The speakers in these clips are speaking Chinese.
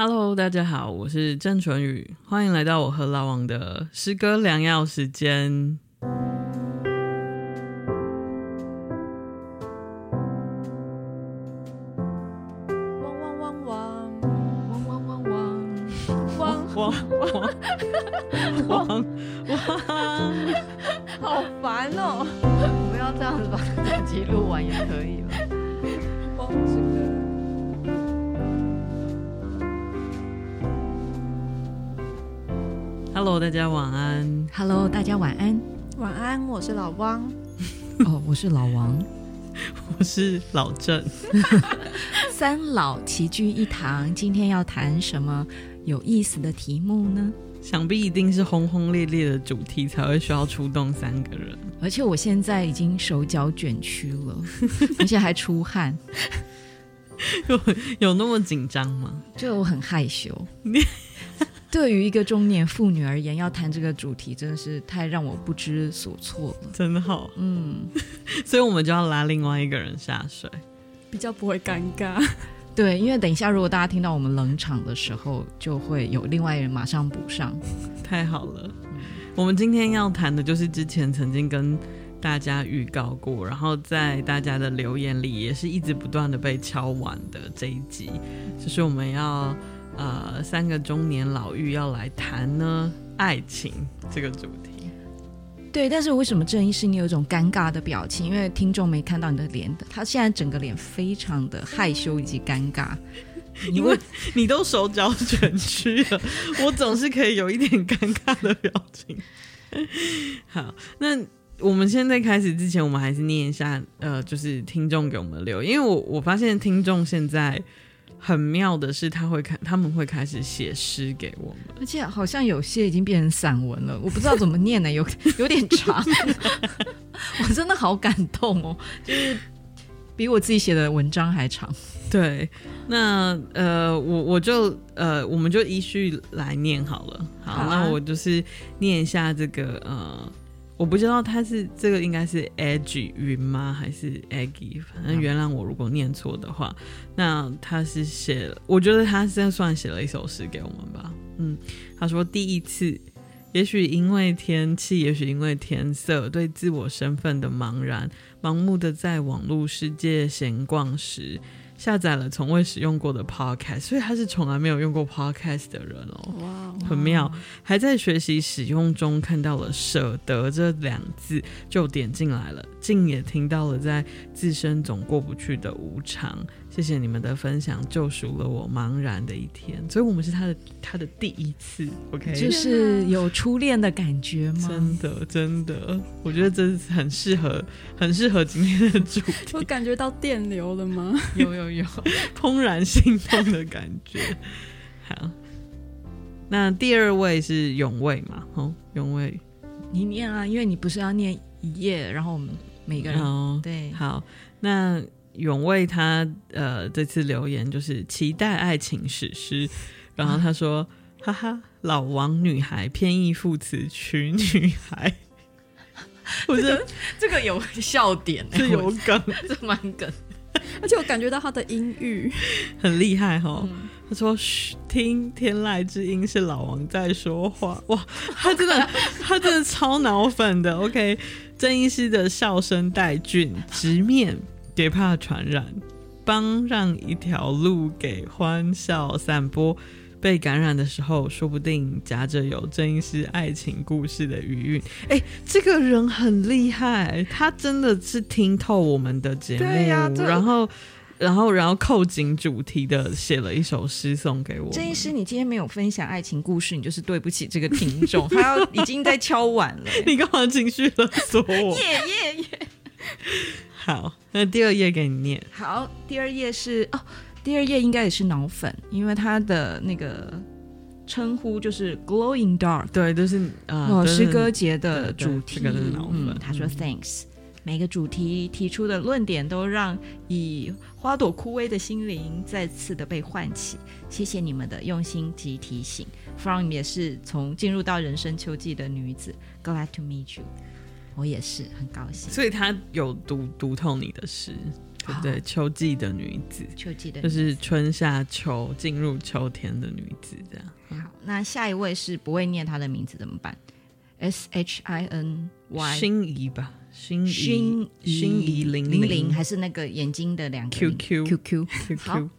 Hello，大家好，我是郑淳宇，欢迎来到我和老王的诗歌良药时间。汪汪汪汪，汪汪汪汪，汪汪汪汪汪，好烦哦！我们要这样子把自己录完也可以了。Hello，大家晚安。Hello，大家晚安。晚安，我是老汪。哦，oh, 我是老王。我是老郑。三老齐聚一堂，今天要谈什么有意思的题目呢？想必一定是轰轰烈烈的主题才会需要出动三个人。而且我现在已经手脚卷曲了，而且还出汗。有有那么紧张吗？就我很害羞。对于一个中年妇女而言，要谈这个主题真的是太让我不知所措了。真的好，嗯，所以我们就要拉另外一个人下水，比较不会尴尬。对，因为等一下如果大家听到我们冷场的时候，就会有另外一人马上补上。太好了，嗯，我们今天要谈的就是之前曾经跟大家预告过，然后在大家的留言里也是一直不断的被敲完的这一集，就是我们要。呃，三个中年老妪要来谈呢爱情这个主题。对，但是为什么郑医师你有一种尴尬的表情？因为听众没看到你的脸的，他现在整个脸非常的害羞以及尴尬，因为你都手脚卷曲了，我总是可以有一点尴尬的表情。好，那我们现在开始之前，我们还是念一下，呃，就是听众给我们留，因为我我发现听众现在。很妙的是，他会开，他们会开始写诗给我们，而且好像有些已经变成散文了，我不知道怎么念呢，有有点长，我真的好感动哦，就是比我自己写的文章还长。对，那呃，我我就呃，我们就依序来念好了。好，好啊，那我就是念一下这个呃。我不知道他是这个应该是 Aggie 云吗？还是 Aggie？反正原谅我如果念错的话。那他是写了，我觉得他是算写了一首诗给我们吧。嗯，他说第一次，也许因为天气，也许因为天色，对自我身份的茫然，盲目的在网络世界闲逛时。下载了从未使用过的 Podcast，所以他是从来没有用过 Podcast 的人哦，哇，很妙。还在学习使用中，看到了“舍得”这两字，就点进来了，竟也听到了在自身总过不去的无常。谢谢你们的分享，救赎了我茫然的一天。所以，我们是他的他的第一次，OK，就是有初恋的感觉吗？真的，真的，我觉得这是很适合，很适合今天的主题。我感觉到电流了吗？有有有，怦然心动的感觉。好，那第二位是永卫嘛？哦，永卫，你念啊，因为你不是要念一页，然后我们每个人、哦、对，好，那。永卫他呃这次留言就是期待爱情史诗，然后他说、啊、哈哈老王女孩偏义副词娶女孩，我觉得这个有笑点，是有梗，这蛮梗，而且我感觉到他的音域很厉害哈、哦。嗯、他说嘘，听天籁之音是老王在说话，哇，他真的他真的超脑粉的。OK，郑医师的笑声带菌直面。别怕传染，帮让一条路给欢笑散播。被感染的时候，说不定夹着有郑医师爱情故事的余韵。哎、欸，这个人很厉害，他真的是听透我们的节目，啊、然后，然后，然后扣紧主题的写了一首诗送给我。郑医师，你今天没有分享爱情故事，你就是对不起这个听众。他要已经在敲碗了，你干嘛情绪勒索我？耶 耶耶！好，那第二页给你念。好，第二页是哦，第二页应该也是脑粉，因为他的那个称呼就是 “glowing dark”，对，都是呃诗歌节的主题。这个是脑粉。嗯，他说 “thanks”，每个主题提出的论点都让以花朵枯萎的心灵再次的被唤起。谢谢你们的用心及提醒。From 也是从进入到人生秋季的女子，Glad to meet you。我也是很高兴，所以他有读读透你的诗，对不对，秋季的女子，秋季的就是春夏秋进入秋天的女子，这样。好，那下一位是不会念她的名字怎么办？S H I N Y 心仪吧，心仪心心仪零零。零，还是那个眼睛的两个 Q Q Q Q Q Q。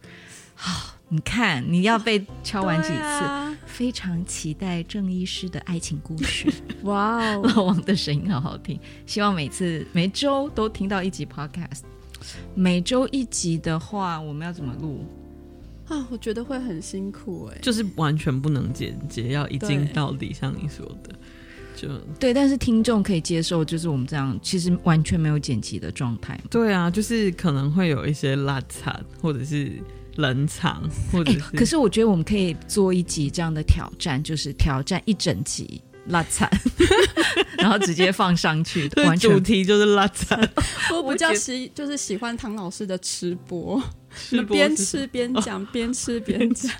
好，你看你要被敲完几次？啊、非常期待郑医师的爱情故事。哇哦，老王的声音好好听，希望每次每周都听到一集 Podcast。每周一集的话，我们要怎么录啊？我觉得会很辛苦哎、欸，就是完全不能剪接，要一镜到底，像你说的，就对。但是听众可以接受，就是我们这样，其实完全没有剪辑的状态。对啊，就是可能会有一些拉惨，或者是冷场，或者是、欸。可是我觉得我们可以做一集这样的挑战，就是挑战一整集。拉惨，然后直接放上去，完全主题就是拉惨。我比较喜就是喜欢唐老师的吃播，边吃边讲，边吃边讲。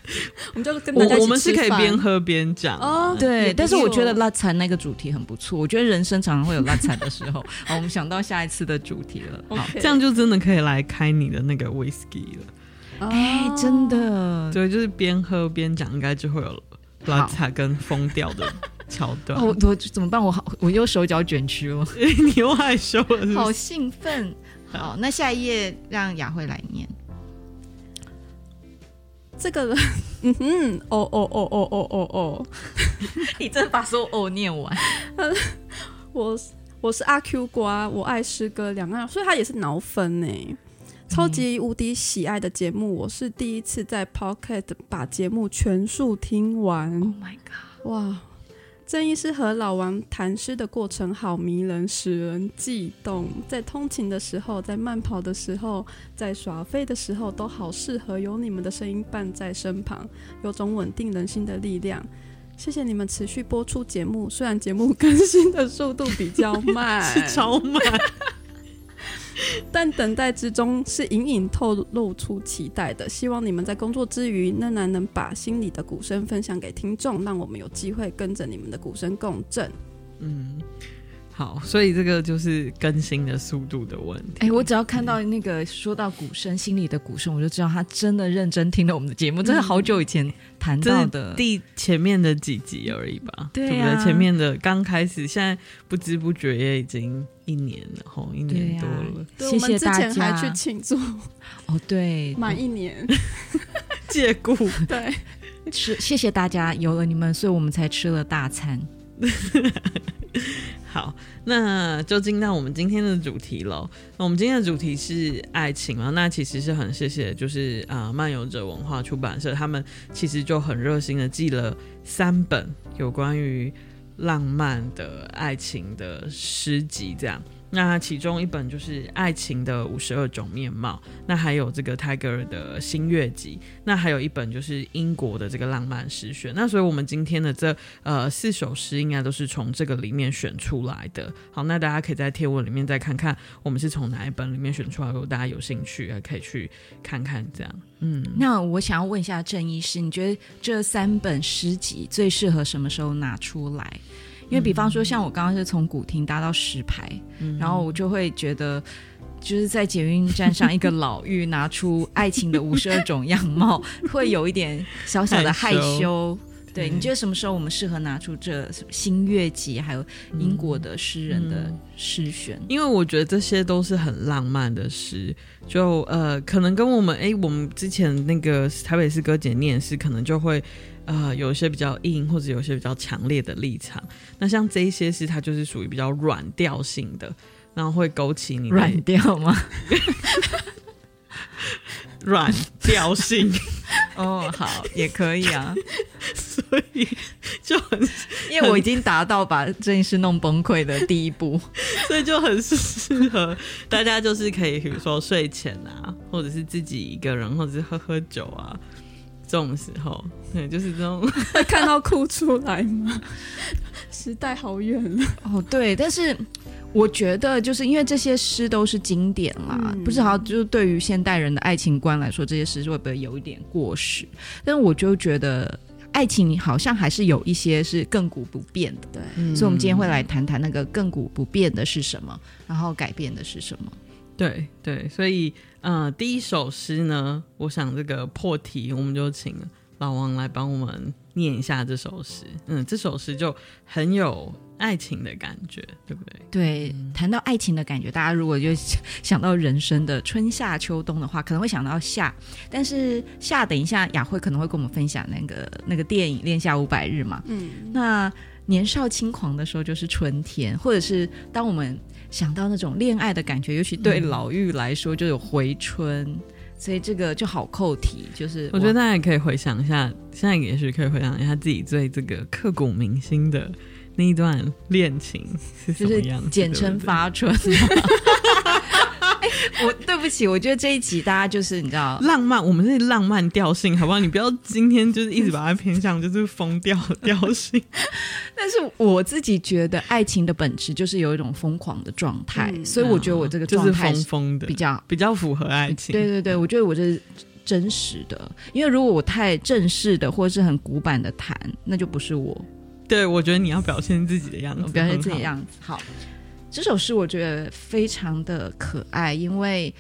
我们就跟大家我们是可以边喝边讲哦。对，但是我觉得拉惨那个主题很不错。我觉得人生常常会有拉惨的时候。好，我们想到下一次的主题了。好，这样就真的可以来开你的那个 whisky 了。哎，真的，对，就是边喝边讲，应该就会有拉惨跟疯掉的。桥段，我我怎么办？我好，我又手脚卷曲了。你又害羞了是是？好兴奋！好，那下一页让雅慧来念。这个人，嗯哼，哦哦哦哦哦哦哦，你真的把所有哦念完？我我是阿 Q 瓜，我爱诗歌两岸，所以他也是脑粉呢。超级无敌喜爱的节目，我是第一次在 Pocket 把节目全数听完。Oh my god！哇！郑医师和老王谈诗的过程好迷人，使人悸动。在通勤的时候，在慢跑的时候，在耍废的时候，都好适合有你们的声音伴在身旁，有种稳定人心的力量。谢谢你们持续播出节目，虽然节目更新的速度比较慢，是超慢。但等待之中是隐隐透露出期待的。希望你们在工作之余，仍然能把心里的鼓声分享给听众，让我们有机会跟着你们的鼓声共振。嗯。好，所以这个就是更新的速度的问题。哎、欸，我只要看到那个说到鼓声，心里的鼓声，我就知道他真的认真听了我们的节目。这是好久以前谈到的，第前面的几集而已吧？对啊，对不对？前面的刚开始，现在不知不觉也已经一年了，吼，一年多了。对啊、谢谢大家。我们之前还去庆祝哦，对，满一年 借故对，吃谢谢大家，有了你们，所以我们才吃了大餐。好，那就进到我们今天的主题喽。那我们今天的主题是爱情嘛？那其实是很谢谢，就是啊、呃，漫游者文化出版社，他们其实就很热心的寄了三本有关于浪漫的爱情的诗集，这样。那其中一本就是《爱情的五十二种面貌》，那还有这个泰戈尔的新月集，那还有一本就是英国的这个浪漫诗选。那所以我们今天的这呃四首诗应该都是从这个里面选出来的。好，那大家可以在贴文里面再看看，我们是从哪一本里面选出来。如果大家有兴趣，还可以去看看这样。嗯，那我想要问一下郑医师，你觉得这三本诗集最适合什么时候拿出来？因为比方说，像我刚刚是从古亭搭到石牌，嗯、然后我就会觉得，就是在捷运站上一个老妪拿出爱情的五十二种样貌，会有一点小小的害羞。害羞对，你觉得什么时候我们适合拿出这新月集，还有英国的诗人的诗选？因为我觉得这些都是很浪漫的诗，就呃，可能跟我们哎，我们之前那个台北诗歌节念诗，可能就会。呃，有一些比较硬，或者有一些比较强烈的立场。那像这一些是它就是属于比较软调性的，然后会勾起你软调吗？软调性 哦，好，也可以啊。所以就很，因为我已经达到把这件事弄崩溃的第一步，所以就很适合大家，就是可以比如说睡前啊，或者是自己一个人，或者是喝喝酒啊。这种时候，对，就是这种 看到哭出来吗？时代好远了哦，对，但是我觉得，就是因为这些诗都是经典啦，嗯、不知道就是对于现代人的爱情观来说，这些诗会不会有一点过时？但我就觉得，爱情好像还是有一些是亘古不变的，对，嗯、所以我们今天会来谈谈那个亘古不变的是什么，然后改变的是什么。对对，所以呃，第一首诗呢，我想这个破题，我们就请老王来帮我们念一下这首诗。嗯，这首诗就很有爱情的感觉，对不对？对，谈到爱情的感觉，大家如果就想到人生的春夏秋冬的话，可能会想到夏。但是夏，等一下雅慧可能会跟我们分享那个那个电影《恋夏五百日》嘛。嗯，那年少轻狂的时候就是春天，或者是当我们想到那种恋爱的感觉，尤其对老妪来说就有回春，嗯、所以这个就好扣题。就是我觉得大家也可以回想一下，现在也许可以回想一下自己最这个刻骨铭心的。那一段恋情是什么样子？就是简称发春。我对不起，我觉得这一集大家就是你知道浪漫，我们是浪漫调性，好不好？你不要今天就是一直把它偏向就是疯掉 调性。但是我自己觉得爱情的本质就是有一种疯狂的状态，嗯、所以我觉得我这个状态是疯疯的，比较比较符合爱情。对对对，我觉得我这是真实的，因为如果我太正式的或者是很古板的谈，那就不是我。对，我觉得你要表现自己的样子，表现自己的样子。好，这首诗我觉得非常的可爱，因为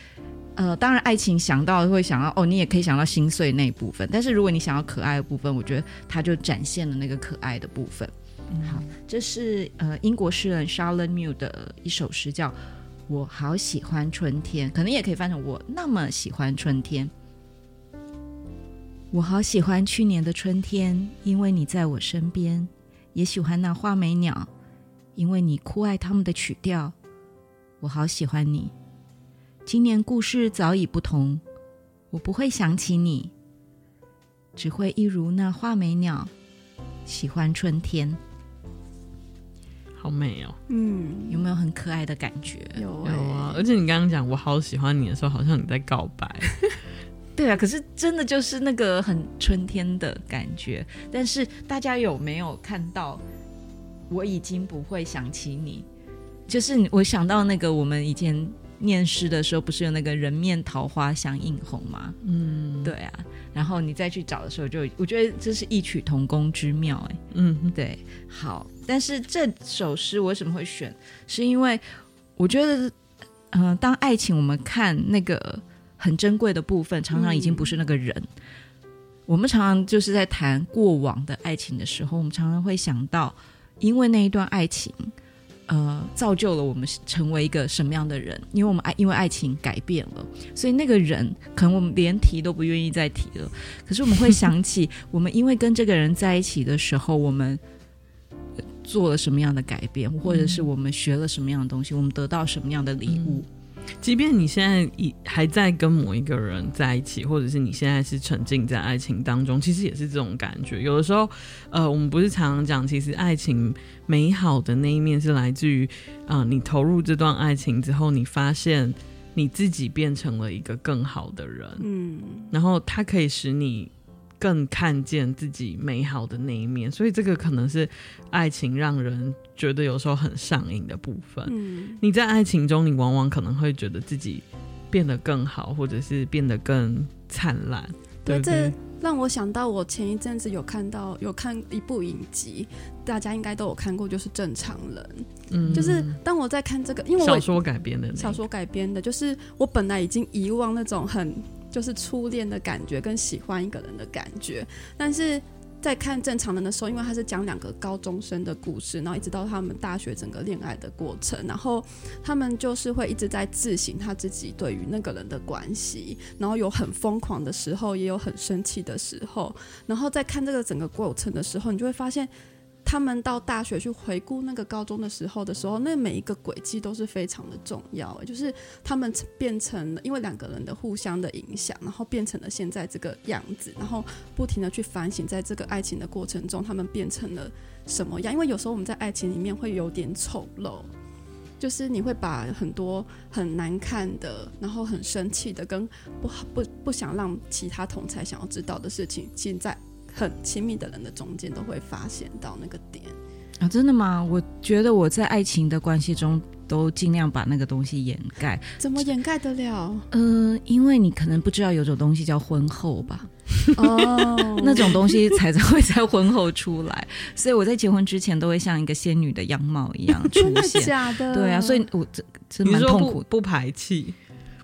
呃，当然爱情想到会想到哦，你也可以想到心碎那一部分，但是如果你想要可爱的部分，我觉得它就展现了那个可爱的部分。嗯、好，这是呃英国诗人 Charlotte Mew 的一首诗，叫《我好喜欢春天》，可能也可以翻成我那么喜欢春天。我好喜欢去年的春天，因为你在我身边。也喜欢那画眉鸟，因为你酷爱他们的曲调。我好喜欢你。今年故事早已不同，我不会想起你，只会一如那画眉鸟，喜欢春天。好美哦，嗯，有没有很可爱的感觉？有、欸、有啊，而且你刚刚讲我好喜欢你的时候，好像你在告白。对啊，可是真的就是那个很春天的感觉。但是大家有没有看到？我已经不会想起你，就是我想到那个我们以前念诗的时候，不是有那个人面桃花相映红吗？嗯，对啊。然后你再去找的时候就，就我觉得这是异曲同工之妙。哎，嗯，对。好，但是这首诗我为什么会选？是因为我觉得，嗯、呃，当爱情我们看那个。很珍贵的部分，常常已经不是那个人。嗯、我们常常就是在谈过往的爱情的时候，我们常常会想到，因为那一段爱情，呃，造就了我们成为一个什么样的人。因为我们爱，因为爱情改变了，所以那个人可能我们连提都不愿意再提了。可是我们会想起，我们因为跟这个人在一起的时候，我们做了什么样的改变，或者是我们学了什么样的东西，我们得到什么样的礼物。嗯即便你现在已还在跟某一个人在一起，或者是你现在是沉浸在爱情当中，其实也是这种感觉。有的时候，呃，我们不是常常讲，其实爱情美好的那一面是来自于，啊、呃，你投入这段爱情之后，你发现你自己变成了一个更好的人，嗯，然后它可以使你。更看见自己美好的那一面，所以这个可能是爱情让人觉得有时候很上瘾的部分。嗯，你在爱情中，你往往可能会觉得自己变得更好，或者是变得更灿烂。对，这让我想到我前一阵子有看到有看一部影集，大家应该都有看过，就是《正常人》。嗯，就是当我在看这个，因为我小说改编的、那个，小说改编的，就是我本来已经遗忘那种很。就是初恋的感觉跟喜欢一个人的感觉，但是在看正常人的时候，因为他是讲两个高中生的故事，然后一直到他们大学整个恋爱的过程，然后他们就是会一直在自省他自己对于那个人的关系，然后有很疯狂的时候，也有很生气的时候，然后在看这个整个过程的时候，你就会发现。他们到大学去回顾那个高中的时候的时候，那每一个轨迹都是非常的重要。就是他们变成了，因为两个人的互相的影响，然后变成了现在这个样子，然后不停的去反省，在这个爱情的过程中，他们变成了什么样？因为有时候我们在爱情里面会有点丑陋，就是你会把很多很难看的，然后很生气的，跟不不不想让其他同才想要知道的事情，现在。很亲密的人的中间都会发现到那个点啊，真的吗？我觉得我在爱情的关系中都尽量把那个东西掩盖。怎么掩盖得了？嗯、呃，因为你可能不知道有种东西叫婚后吧？哦，那种东西才 会在婚后出来，所以我在结婚之前都会像一个仙女的样貌一样 出现。假的？对啊，所以我这这蛮痛苦，不，不排气。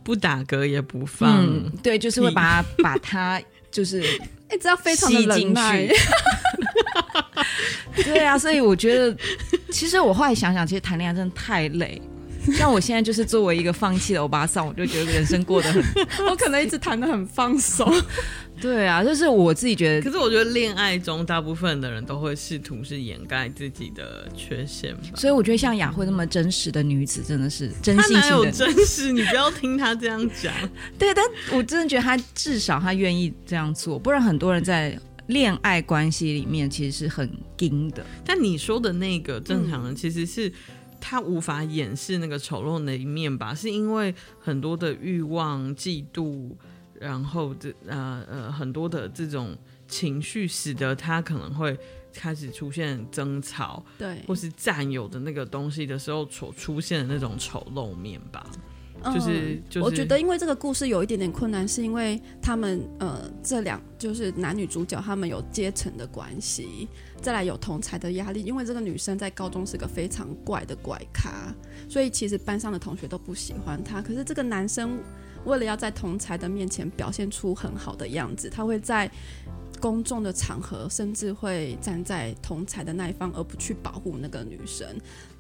不打嗝也不放，嗯，对，就是会把把它就是哎，这样非常的忍耐。对啊，所以我觉得，其实我后来想想，其实谈恋爱真的太累。像我现在就是作为一个放弃的欧巴桑，我就觉得人生过得很，我可能一直谈的很放松。对啊，就是我自己觉得。可是我觉得恋爱中大部分的人都会试图是掩盖自己的缺陷吧，所以我觉得像雅慧那么真实的女子，真的是真心的。有真实？你不要听她这样讲。对，但我真的觉得她至少她愿意这样做，不然很多人在恋爱关系里面其实是很硬的。但你说的那个正常人其实是。他无法掩饰那个丑陋的一面吧？是因为很多的欲望、嫉妒，然后这呃呃很多的这种情绪，使得他可能会开始出现争吵，对，或是占有的那个东西的时候所出现的那种丑陋面吧。就是，就是，我觉得因为这个故事有一点点困难，是因为他们呃这两就是男女主角他们有阶层的关系，再来有同才的压力，因为这个女生在高中是个非常怪的怪咖，所以其实班上的同学都不喜欢她。可是这个男生为了要在同才的面前表现出很好的样子，他会在公众的场合甚至会站在同才的那一方，而不去保护那个女生。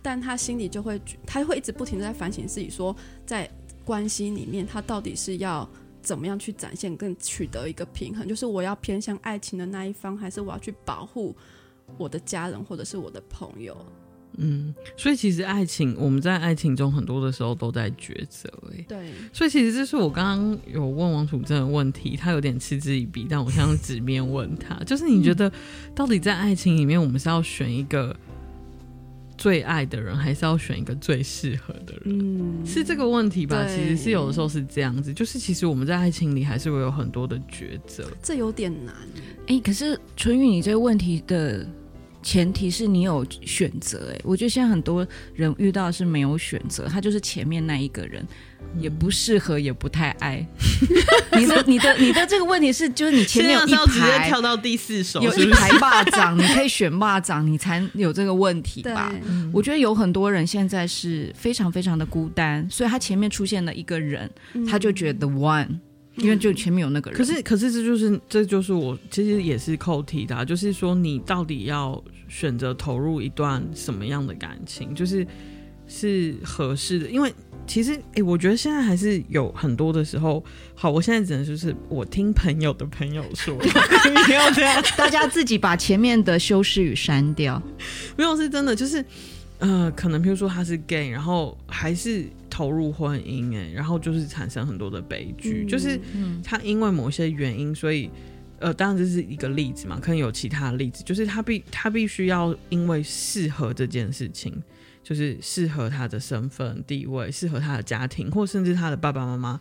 但他心里就会，他会一直不停地在反省自己，说在关系里面，他到底是要怎么样去展现，更取得一个平衡，就是我要偏向爱情的那一方，还是我要去保护我的家人或者是我的朋友？嗯，所以其实爱情，我们在爱情中很多的时候都在抉择，哎，对。所以其实这是我刚刚有问王楚正的问题，他有点嗤之以鼻，但我想直面问他，就是你觉得到底在爱情里面，我们是要选一个？最爱的人还是要选一个最适合的人，嗯，是这个问题吧？其实是有的时候是这样子，就是其实我们在爱情里还是会有很多的抉择，这有点难。哎、欸，可是春雨，你这个问题的前提是你有选择。哎，我觉得现在很多人遇到的是没有选择，他就是前面那一个人。也不适合，也不太爱。你的、你的、你的这个问题是，就是你前面有一排，直接跳到第四首，有一排 霸掌，你可以选霸掌，你才有这个问题吧？我觉得有很多人现在是非常非常的孤单，所以他前面出现了一个人，他就觉得 one，因为就前面有那个人。可是，可是这就是这就是我其实也是扣题的，就是说你到底要选择投入一段什么样的感情，就是是合适的，因为。其实，哎、欸，我觉得现在还是有很多的时候，好，我现在只能就是我听朋友的朋友说，不要这样，大家自己把前面的修饰语删掉。没有，是真的，就是，呃，可能譬如说他是 gay，然后还是投入婚姻，哎，然后就是产生很多的悲剧，嗯、就是他因为某些原因，所以，呃，当然这是一个例子嘛，可能有其他的例子，就是他必他必须要因为适合这件事情。就是适合他的身份地位，适合他的家庭，或甚至他的爸爸妈妈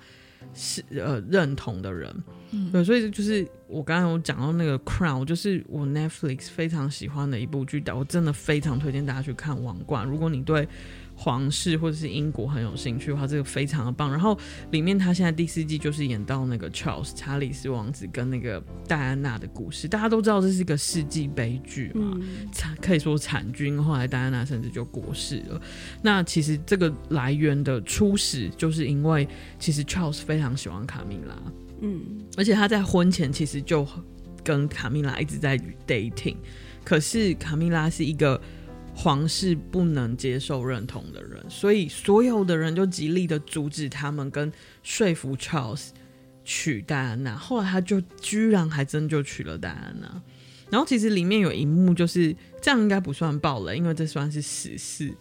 是呃认同的人，嗯，对，所以就是我刚刚有讲到那个《Crown》，就是我 Netflix 非常喜欢的一部剧，我真的非常推荐大家去看《王冠》。如果你对皇室或者是英国很有兴趣的话，这个非常的棒。然后里面他现在第四季就是演到那个 Charles 查理斯王子跟那个戴安娜的故事。大家都知道这是一个世纪悲剧嘛，惨、嗯、可以说惨剧。后来戴安娜甚至就过世了。那其实这个来源的初始就是因为其实 Charles 非常喜欢卡米拉，嗯，而且他在婚前其实就跟卡米拉一直在 dating，可是卡米拉是一个。皇室不能接受认同的人，所以所有的人就极力的阻止他们，跟说服 Charles 娶戴安娜。后来他就居然还真就娶了戴安娜。然后其实里面有一幕就是这样，应该不算爆雷，因为这算是史事。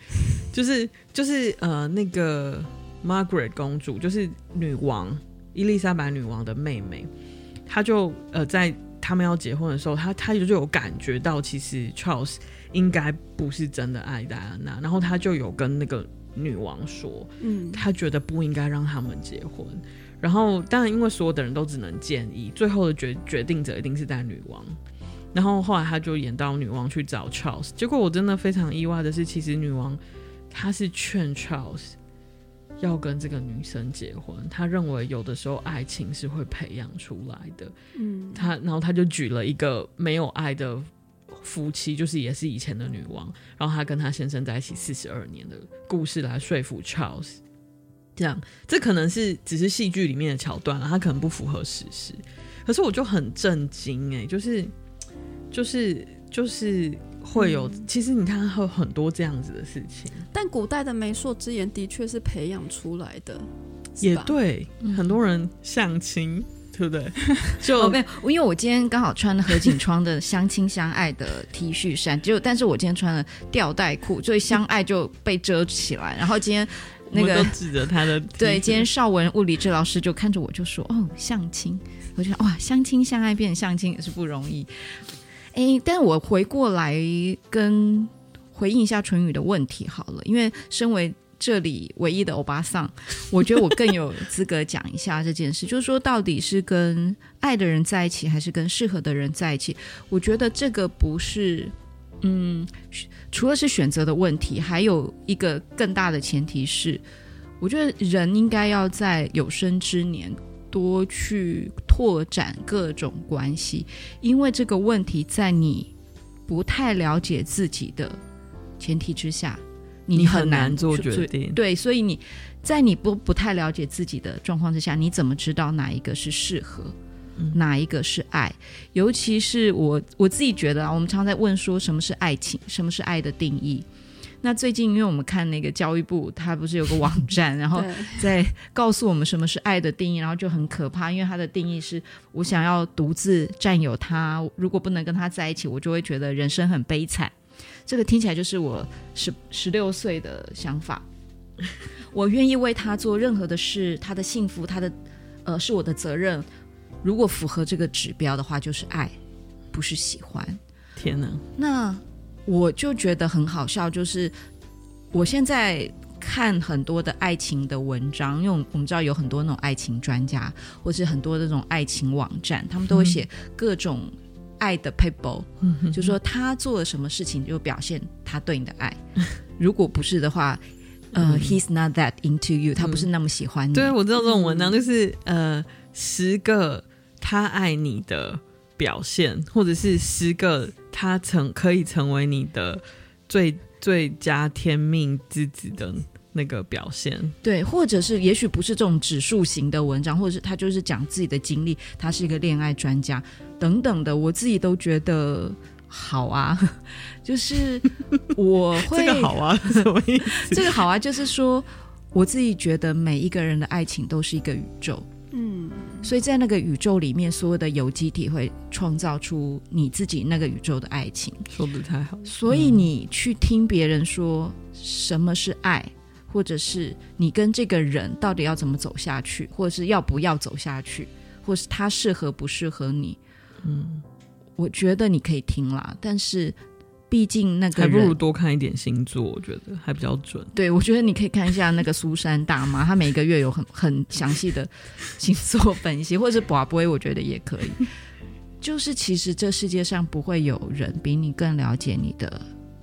就是就是呃，那个 Margaret 公主，就是女王伊丽莎白女王的妹妹，她就呃在他们要结婚的时候，她她就有感觉到其实 Charles。应该不是真的爱戴安娜，然后他就有跟那个女王说，嗯，他觉得不应该让他们结婚。然后当然，因为所有的人都只能建议，最后的决决定者一定是在女王。然后后来他就演到女王去找 Charles，结果我真的非常意外的是，其实女王她是劝 Charles 要跟这个女生结婚，她认为有的时候爱情是会培养出来的，嗯，她然后她就举了一个没有爱的。夫妻就是也是以前的女王，然后她跟她先生在一起四十二年的故事来说服 Charles，这样，这可能是只是戏剧里面的桥段了，它可能不符合事实。可是我就很震惊哎，就是就是就是会有，嗯、其实你看会有很多这样子的事情。但古代的媒妁之言的确是培养出来的，也对，嗯、很多人相亲。对不对？就没有，因为我今天刚好穿了何景窗的相亲相爱的 T 恤衫，就但是我今天穿了吊带裤，所以相爱就被遮起来。然后今天那个都指着他的对，今天邵文物理治疗师就看着我就说：“哦，相亲。”我就想哇，相亲相爱变成相亲也是不容易。哎，但是我回过来跟回应一下淳宇的问题好了，因为身为。这里唯一的欧巴桑，我觉得我更有资格讲一下这件事，就是说到底是跟爱的人在一起，还是跟适合的人在一起？我觉得这个不是，嗯，除了是选择的问题，还有一个更大的前提是，我觉得人应该要在有生之年多去拓展各种关系，因为这个问题在你不太了解自己的前提之下。你很难做决定，对，所以你在你不不太了解自己的状况之下，你怎么知道哪一个是适合，嗯、哪一个是爱？尤其是我我自己觉得啊，我们常在问说什么是爱情，什么是爱的定义？那最近因为我们看那个教育部，它不是有个网 站，然后在告诉我们什么是爱的定义，然后就很可怕，因为它的定义是我想要独自占有他，如果不能跟他在一起，我就会觉得人生很悲惨。这个听起来就是我十十六岁的想法。我愿意为他做任何的事，他的幸福，他的呃是我的责任。如果符合这个指标的话，就是爱，不是喜欢。天哪！那我就觉得很好笑，就是我现在看很多的爱情的文章，因为我们知道有很多那种爱情专家，或是很多的这种爱情网站，他们都会写各种。爱的 people，就说他做了什么事情就表现他对你的爱。如果不是的话，呃，he's not that into you，他不是那么喜欢你。对，我知道这种文章就是呃，十个他爱你的表现，或者是十个他成可以成为你的最最佳天命之子的。那个表现，对，或者是也许不是这种指数型的文章，或者是他就是讲自己的经历，他是一个恋爱专家等等的，我自己都觉得好啊，就是 我会这个好啊，什么意思？这个好啊，就是说我自己觉得每一个人的爱情都是一个宇宙，嗯，所以在那个宇宙里面，所有的有机体会创造出你自己那个宇宙的爱情，说的太好，所以你去听别人说什么是爱。或者是你跟这个人到底要怎么走下去，或者是要不要走下去，或是他适合不适合你？嗯，我觉得你可以听啦，但是毕竟那个还不如多看一点星座，我觉得还比较准。对，我觉得你可以看一下那个苏珊大妈，她每个月有很很详细的星座分析，或者是卜卦，我觉得也可以。就是其实这世界上不会有人比你更了解你的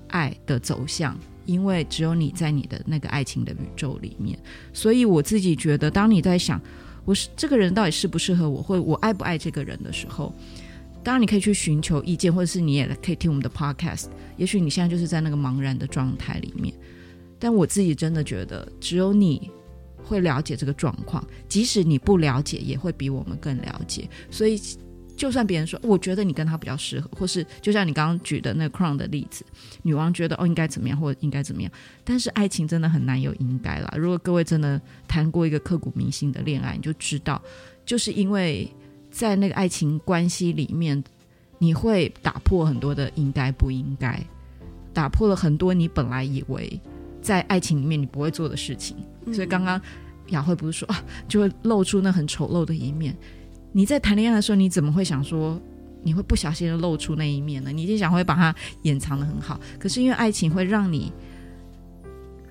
爱的走向。因为只有你在你的那个爱情的宇宙里面，所以我自己觉得，当你在想我是这个人到底适不适合我，或我爱不爱这个人的时候，当然你可以去寻求意见，或者是你也可以听我们的 podcast。也许你现在就是在那个茫然的状态里面，但我自己真的觉得，只有你会了解这个状况，即使你不了解，也会比我们更了解。所以。就算别人说，我觉得你跟他比较适合，或是就像你刚刚举的那个 Crown 的例子，女王觉得哦应该怎么样，或者应该怎么样，但是爱情真的很难有应该啦。如果各位真的谈过一个刻骨铭心的恋爱，你就知道，就是因为在那个爱情关系里面，你会打破很多的应该不应该，打破了很多你本来以为在爱情里面你不会做的事情。所以刚刚雅慧不是说，就会露出那很丑陋的一面。你在谈恋爱的时候，你怎么会想说你会不小心的露出那一面呢？你就想会把它掩藏的很好。可是因为爱情会让你，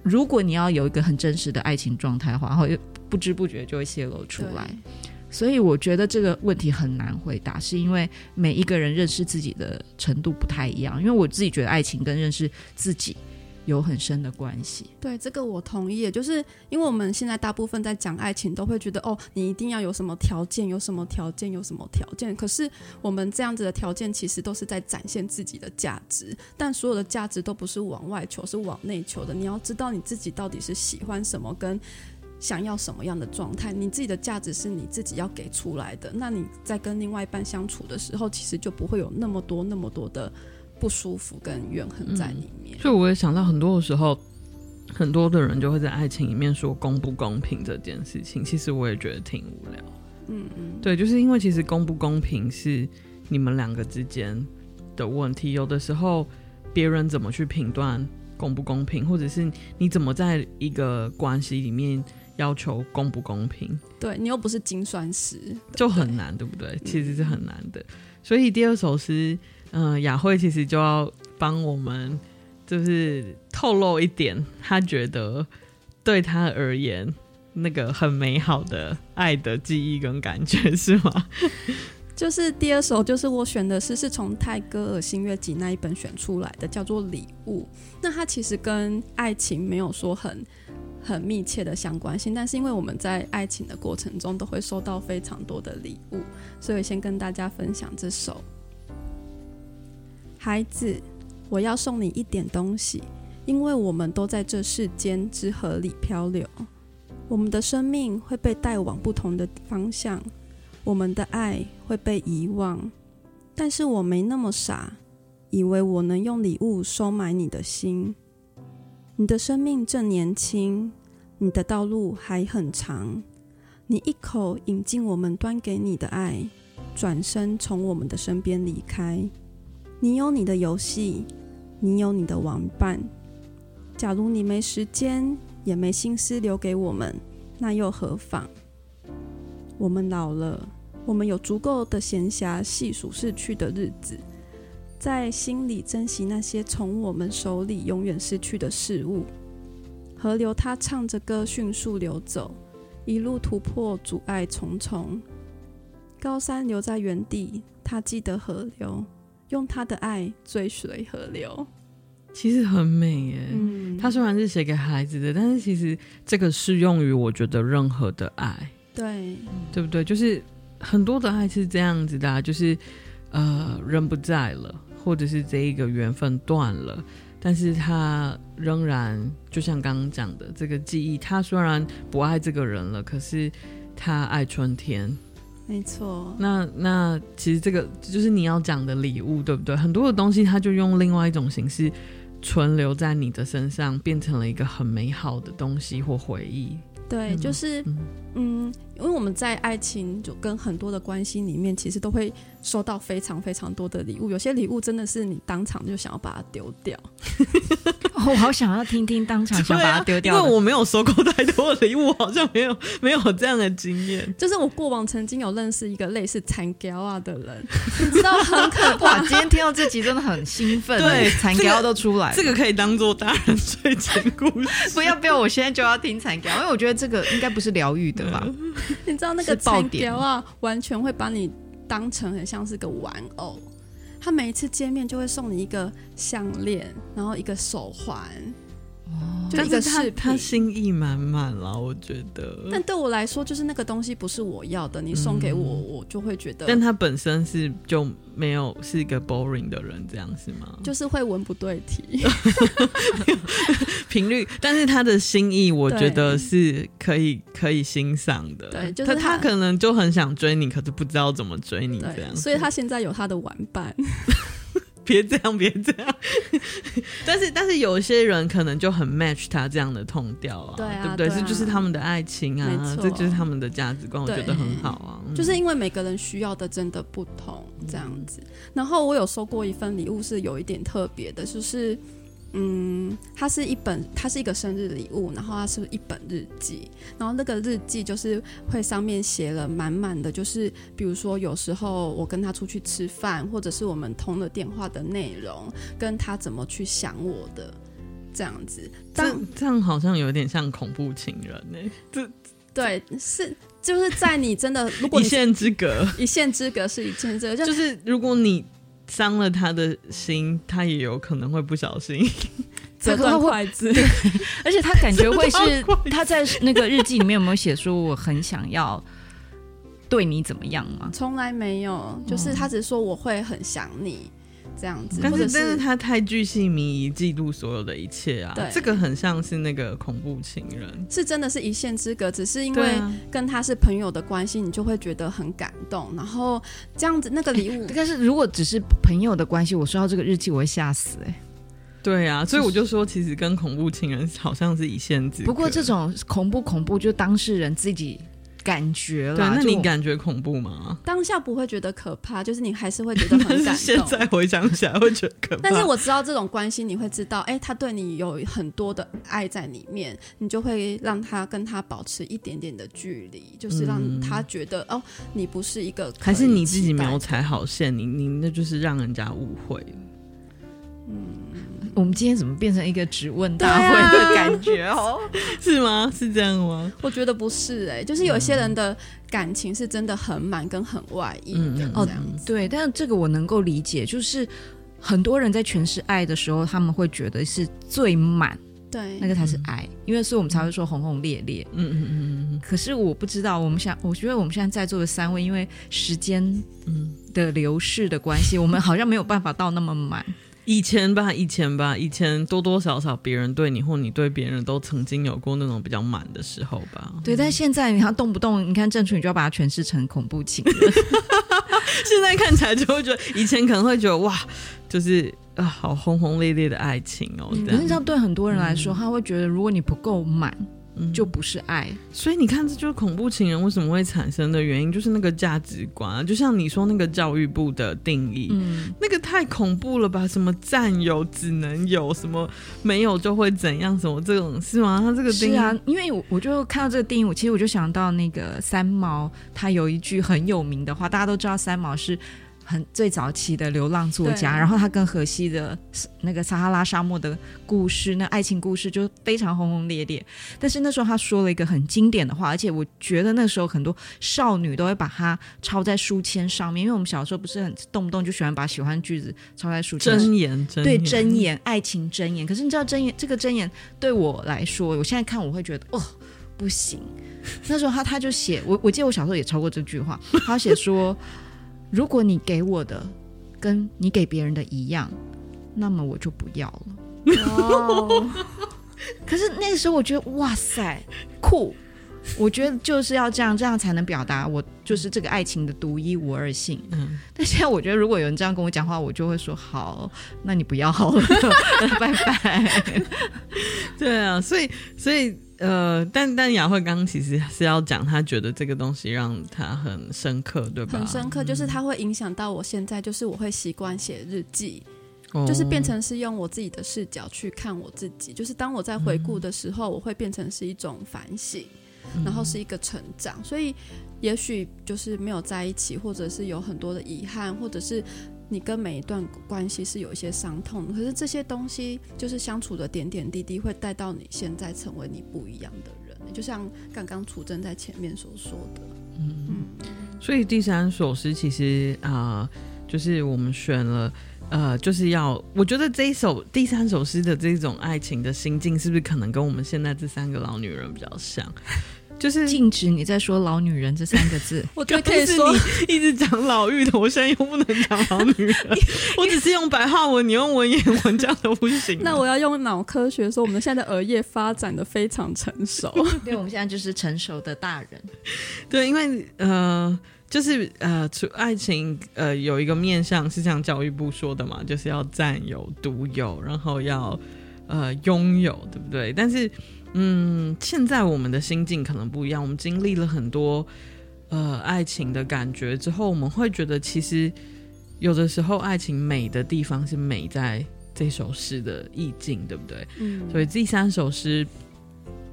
如果你要有一个很真实的爱情状态的话，然后又不知不觉就会泄露出来。所以我觉得这个问题很难回答，是因为每一个人认识自己的程度不太一样。因为我自己觉得爱情跟认识自己。有很深的关系，对这个我同意。就是因为我们现在大部分在讲爱情，都会觉得哦，你一定要有什么条件，有什么条件，有什么条件。可是我们这样子的条件，其实都是在展现自己的价值。但所有的价值都不是往外求，是往内求的。你要知道你自己到底是喜欢什么，跟想要什么样的状态，你自己的价值是你自己要给出来的。那你在跟另外一半相处的时候，其实就不会有那么多那么多的不舒服跟怨恨在里面。所以我也想到很多的时候，很多的人就会在爱情里面说公不公平这件事情，其实我也觉得挺无聊。嗯嗯，对，就是因为其实公不公平是你们两个之间的问题，有的时候别人怎么去评断公不公平，或者是你怎么在一个关系里面。要求公不公平？对，你又不是金酸石，就很难，对不对？嗯、其实是很难的。所以第二首诗，嗯、雅慧其实就要帮我们，就是透露一点，他觉得对他而言那个很美好的爱的记忆跟感觉，是吗？就是第二首，就是我选的诗，是从泰戈尔《新月集》那一本选出来的，叫做《礼物》。那它其实跟爱情没有说很。很密切的相关性，但是因为我们在爱情的过程中都会收到非常多的礼物，所以先跟大家分享这首。孩子，我要送你一点东西，因为我们都在这世间之河里漂流，我们的生命会被带往不同的方向，我们的爱会被遗忘，但是我没那么傻，以为我能用礼物收买你的心。你的生命正年轻，你的道路还很长。你一口饮尽我们端给你的爱，转身从我们的身边离开。你有你的游戏，你有你的玩伴。假如你没时间，也没心思留给我们，那又何妨？我们老了，我们有足够的闲暇细数逝去的日子。在心里珍惜那些从我们手里永远失去的事物。河流它唱着歌，迅速流走，一路突破阻碍重重。高山留在原地，它记得河流，用他的爱追随河流。其实很美耶。嗯，它虽然是写给孩子的，但是其实这个适用于我觉得任何的爱。对，对不对？就是很多的爱是这样子的啊，就是呃，人不在了。或者是这一个缘分断了，但是他仍然就像刚刚讲的这个记忆，他虽然不爱这个人了，可是他爱春天。没错。那那其实这个就是你要讲的礼物，对不对？很多的东西，它就用另外一种形式存留在你的身上，变成了一个很美好的东西或回忆。对，就是嗯，嗯，因为我们在爱情就跟很多的关系里面，其实都会收到非常非常多的礼物。有些礼物真的是你当场就想要把它丢掉。哦，我好想要听听当场想把它丢掉，因为我没有收过太多的礼物，好像没有 没有这样的经验。就是我过往曾经有认识一个类似残胶啊的人，你知道很可怕。今天听到这集真的很兴奋，对，残胶都出来了，这个可以当做大人睡前故事。不要不要，我现在就要听残胶，因为我觉得。这个应该不是疗愈的吧？你知道那个残胶啊，完全会把你当成很像是个玩偶。他每一次见面就会送你一个项链，然后一个手环。就一个是他心意满满了，我觉得。但对我来说，就是那个东西不是我要的，你送给我，嗯、我就会觉得。但他本身是就没有是一个 boring 的人，这样是吗？就是会文不对题，频率。但是他的心意，我觉得是可以可以欣赏的。对，就是他，他可能就很想追你，可是不知道怎么追你这样。所以他现在有他的玩伴。别这样，别这样。但是，但是有些人可能就很 match 他这样的痛调啊，对，啊对不对？这、啊、就是他们的爱情啊，这就是他们的价值观，我觉得很好啊。就是因为每个人需要的真的不同，这样子。然后我有收过一份礼物，是有一点特别的，就是。嗯，它是一本，它是一个生日礼物，然后它是一本日记，然后那个日记就是会上面写了满满的，就是比如说有时候我跟他出去吃饭，或者是我们通了电话的内容，跟他怎么去想我的这样子。这这样好像有点像恐怖情人呢、欸。这对是就是在你真的如果一线之隔，一线之隔是一线之隔，就是如果你。伤了他的心，他也有可能会不小心 折断筷子。而且他感觉会是 他在那个日记里面有没有写说我很想要对你怎么样吗？从来没有，就是他只是说我会很想你，这样子。但是，是但是他太巨细迷遗，记录所有的一切啊。对，这个很像是那个恐怖情人，是真的是一线之隔，只是因为跟他是朋友的关系，你就会觉得很感动。然后这样子那个礼物，但是如果只是朋友的关系，我收到这个日记我会吓死哎、欸。对啊，所以我就说，其实跟恐怖情人好像是一线之隔。不过这种恐怖恐怖，就当事人自己感觉了。对，那你感觉恐怖吗？当下不会觉得可怕，就是你还是会觉得很感动。现在回想起来会觉得可怕。但是我知道这种关系，你会知道，哎，他对你有很多的爱在里面，你就会让他跟他保持一点点的距离，就是让他觉得、嗯、哦，你不是一个。还是你自己没有踩好线，你你那就是让人家误会。嗯。我们今天怎么变成一个只问大会的感觉哦？是吗？是这样吗？我觉得不是哎、欸，就是有些人的感情是真的很满跟很外溢的这样子。哦，对，但是这个我能够理解，就是很多人在诠释爱的时候，他们会觉得是最满，对，那个才是爱，因为所以我们才会说轰轰烈烈。嗯嗯嗯嗯。可是我不知道，我们想，我觉得我们现在在座的三位，因为时间的流逝的关系，我们好像没有办法到那么满。以前吧，以前吧，以前多多少少别人对你或你对别人都曾经有过那种比较满的时候吧。对，但现在你看动不动，你看郑楚，你就要把它诠释成恐怖情人。现在看起来就会觉得，以前可能会觉得哇，就是啊，好轰轰烈烈的爱情哦。可是这样对很多人来说，嗯、他会觉得，如果你不够满。就不是爱，所以你看，这就是恐怖情人为什么会产生的原因，就是那个价值观啊。就像你说那个教育部的定义，嗯，那个太恐怖了吧？什么占有只能有，什么没有就会怎样？什么这种是吗？他这个定义，是啊，因为我我就看到这个定义，我其实我就想到那个三毛，他有一句很有名的话，大家都知道三毛是。很最早期的流浪作家，然后他跟荷西的那个撒哈拉沙漠的故事，那爱情故事就非常轰轰烈烈。但是那时候他说了一个很经典的话，而且我觉得那时候很多少女都会把它抄在书签上面，因为我们小时候不是很动不动就喜欢把喜欢句子抄在书签上。箴言，箴言，对，真言，爱情真言。可是你知道真言这个真言对我来说，我现在看我会觉得哦不行。那时候他他就写我，我记得我小时候也抄过这句话，他写说。如果你给我的跟你给别人的一样，那么我就不要了。哦，可是那个时候我觉得哇塞酷，我觉得就是要这样，这样才能表达我就是这个爱情的独一无二性。嗯，但现在我觉得如果有人这样跟我讲话，我就会说好，那你不要好了，拜拜。对啊，所以所以。呃，但但雅慧刚刚其实是要讲，他觉得这个东西让他很深刻，对吧？很深刻，就是它会影响到我现在，就是我会习惯写日记，嗯，就是变成是用我自己的视角去看我自己，就是当我在回顾的时候，我会变成是一种反省，嗯，然后是一个成长，所以也许就是没有在一起，或者是有很多的遗憾，或者是。你跟每一段关系是有一些伤痛，可是这些东西就是相处的点点滴滴，会带到你现在成为你不一样的人。就像刚刚楚真在前面所说的，嗯，嗯，所以第三首诗其实啊、呃，就是我们选了，呃，就是要我觉得这一首第三首诗的这种爱情的心境，是不是可能跟我们现在这三个老女人比较像？就是禁止你在说“老女人”这三个字。我觉得可以说你一直讲老芋头，我现在又不能讲老女人。我只是用白话文，你用文言文，这样都不行。那我要用脑科学说，我们现在的额叶发展的非常成熟。对，我们现在就是成熟的大人。对，因为呃，就是呃，爱情呃有一个面向是像教育部说的嘛，就是要占有、独有，然后要呃拥有，对不对？但是。嗯，现在我们的心境可能不一样。我们经历了很多呃爱情的感觉之后，我们会觉得其实有的时候爱情美的地方是美在这首诗的意境，对不对？嗯。所以第三首诗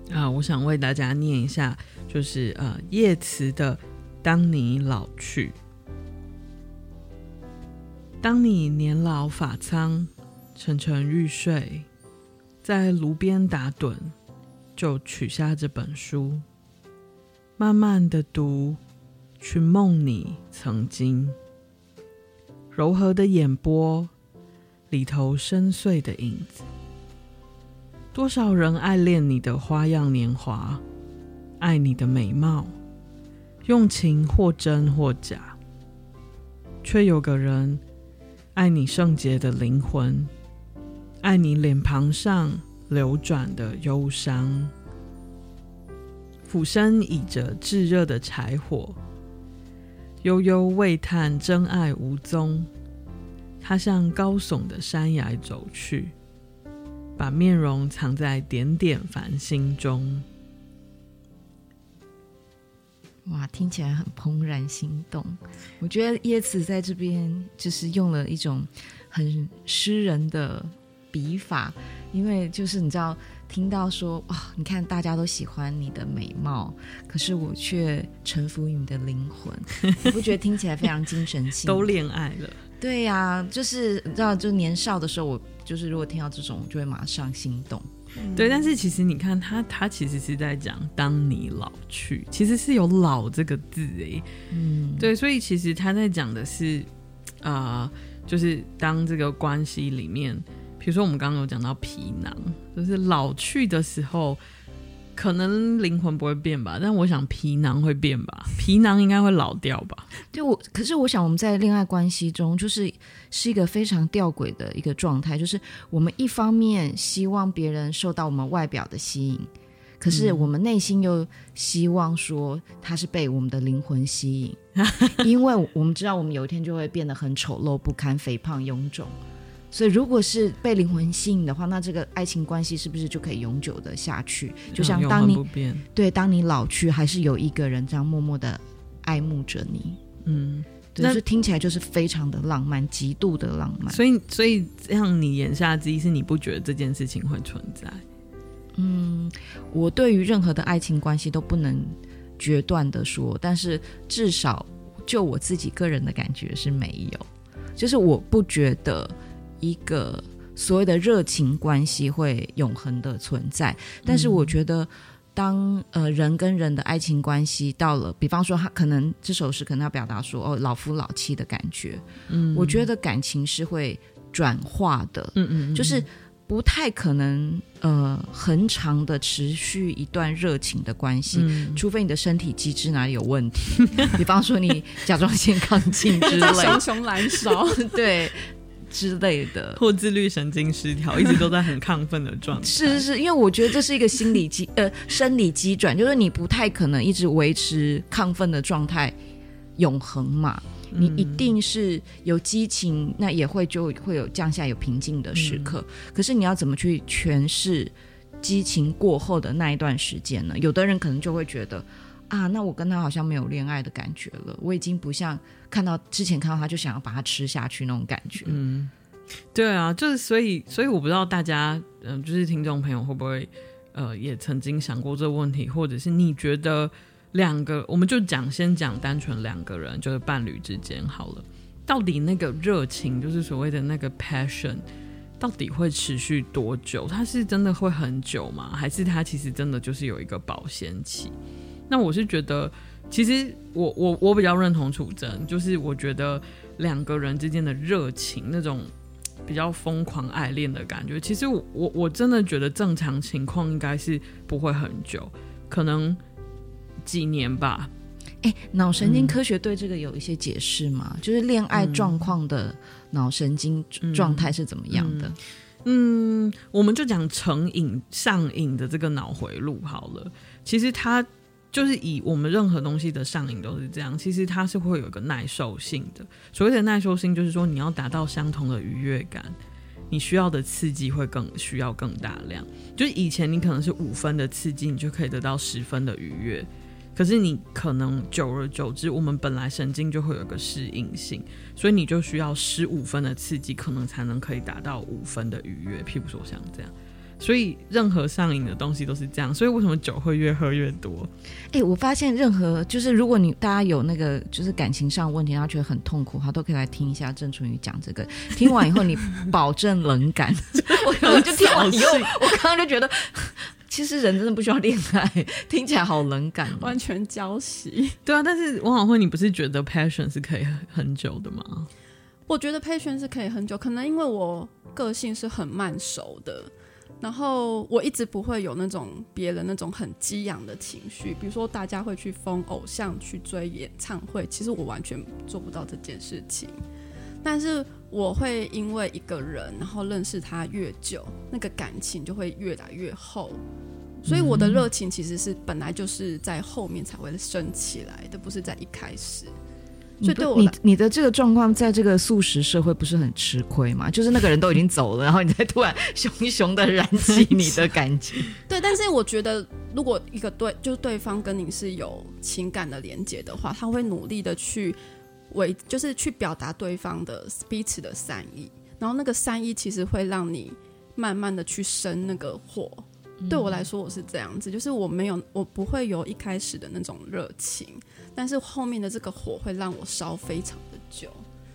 啊、呃，我想为大家念一下，就是呃叶慈的《当你老去》，当你年老发苍、沉沉欲睡，在炉边打盹。就取下这本书，慢慢的读，去梦你曾经柔和的眼波里头深邃的影子。多少人爱恋你的花样年华，爱你的美貌，用情或真或假，却有个人爱你圣洁的灵魂，爱你脸庞上流转的忧伤。俯身倚着炙热的柴火，悠悠喟叹真爱无踪。他向高耸的山崖走去，把面容藏在点点繁星中。哇，听起来很怦然心动。我觉得叶慈在这边就是用了一种很诗人的笔法，因为就是你知道，听到说哇，你看大家都喜欢你的美貌，可是我却臣服于你的灵魂，你不觉得听起来非常精神性？都恋爱了。对呀、啊，就是你知道，就年少的时候，我就是如果听到这种，就会马上心动。嗯、对，但是其实你看他，他其实是在讲当你老去，其实是有“老”这个字诶。嗯，对，所以其实他在讲的是，啊、呃，就是当这个关系里面，比如说我们刚刚有讲到皮囊，就是老去的时候。可能灵魂不会变吧，但我想皮囊会变吧，皮囊应该会老掉吧。对，我可是我想我们在恋爱关系中，就是是一个非常吊诡的一个状态，就是我们一方面希望别人受到我们外表的吸引，可是我们内心又希望说他是被我们的灵魂吸引，因为我们知道我们有一天就会变得很丑陋不堪、肥胖臃肿。所以，如果是被灵魂吸引的话，那这个爱情关系是不是就可以永久的下去？就像当你对，当你老去，还是有一个人这样默默的爱慕着你。嗯，对，那听起来就是非常的浪漫，极度的浪漫。所以，所以这样你言下之意是你不觉得这件事情会存在？嗯，我对于任何的爱情关系都不能决断的说，但是至少就我自己个人的感觉是没有，就是我不觉得。一个所谓的热情关系会永恒的存在，但是我觉得，当呃人跟人的爱情关系到了，比方说他可能这首诗可能要表达说哦老夫老妻的感觉，嗯，我觉得感情是会转化的，嗯嗯，就是不太可能呃很长的持续一段热情的关系，嗯，除非你的身体机制哪里有问题，比方说你甲状腺亢进之类，熊熊燃烧，对。之类的，或自律神经失调，一直都在很亢奋的状态。是是是，因为我觉得这是一个心理机呃生理机转，就是你不太可能一直维持亢奋的状态永恒嘛。你一定是有激情，那也会就会有降下有平静的时刻。嗯、可是你要怎么去诠释激情过后的那一段时间呢？有的人可能就会觉得。啊，那我跟他好像没有恋爱的感觉了，我已经不像看到之前看到他就想要把它吃下去那种感觉。嗯，对啊，就是所以，所以我不知道大家，嗯、就是听众朋友会不会，呃，也曾经想过这个问题，或者是你觉得两个，我们就讲先讲单纯两个人，就是伴侣之间好了，到底那个热情，就是所谓的那个 passion，到底会持续多久？它是真的会很久吗？还是它其实真的就是有一个保鲜期？那我是觉得，其实我我我比较认同楚真，就是我觉得两个人之间的热情，那种比较疯狂爱恋的感觉，其实我我我真的觉得正常情况应该是不会很久，可能几年吧。哎，脑神经科学对这个有一些解释吗？嗯、就是恋爱状况的脑神经状态是怎么样的？嗯，嗯，我们就讲成瘾上瘾的这个脑回路好了，其实它。就是以我们任何东西的上瘾都是这样，其实它是会有一个耐受性的。所谓的耐受性，就是说你要达到相同的愉悦感，你需要的刺激会更需要更大量。就是以前你可能是五分的刺激，你就可以得到十分的愉悦，可是你可能久而久之，我们本来神经就会有一个适应性，所以你就需要十五分的刺激，可能才能可以达到五分的愉悦。譬如说像这样。所以任何上瘾的东西都是这样，所以为什么酒会越喝越多？哎、欸，我发现任何就是如果你大家有那个就是感情上问题，然后觉得很痛苦，他都可以来听一下郑淳予讲这个。听完以后，你保证冷感。我 我就听完以后，我刚刚就觉得，其实人真的不需要恋爱，听起来好冷感，完全交习。对啊，但是王小慧，你不是觉得 passion 是可以很久的吗？我觉得 passion 是可以很久，可能因为我个性是很慢熟的。然后我一直不会有那种别人那种很激昂的情绪，比如说大家会去疯偶像、去追演唱会，其实我完全做不到这件事情。但是我会因为一个人，然后认识他越久，那个感情就会越来越厚。所以我的热情其实是本来就是在后面才会升起来的，不是在一开始。所以对我，你你的这个状况，在这个素食社会不是很吃亏吗？就是那个人都已经走了，然后你再突然 熊熊的燃起 你的感情。对，但是我觉得，如果一个对，就是对方跟你是有情感的连接的话，他会努力的去为，就是去表达对方的彼此的善意，然后那个善意其实会让你慢慢的去生那个火。对我来说，我是这样子，就是我没有，我不会有一开始的那种热情，但是后面的这个火会让我烧非常的久，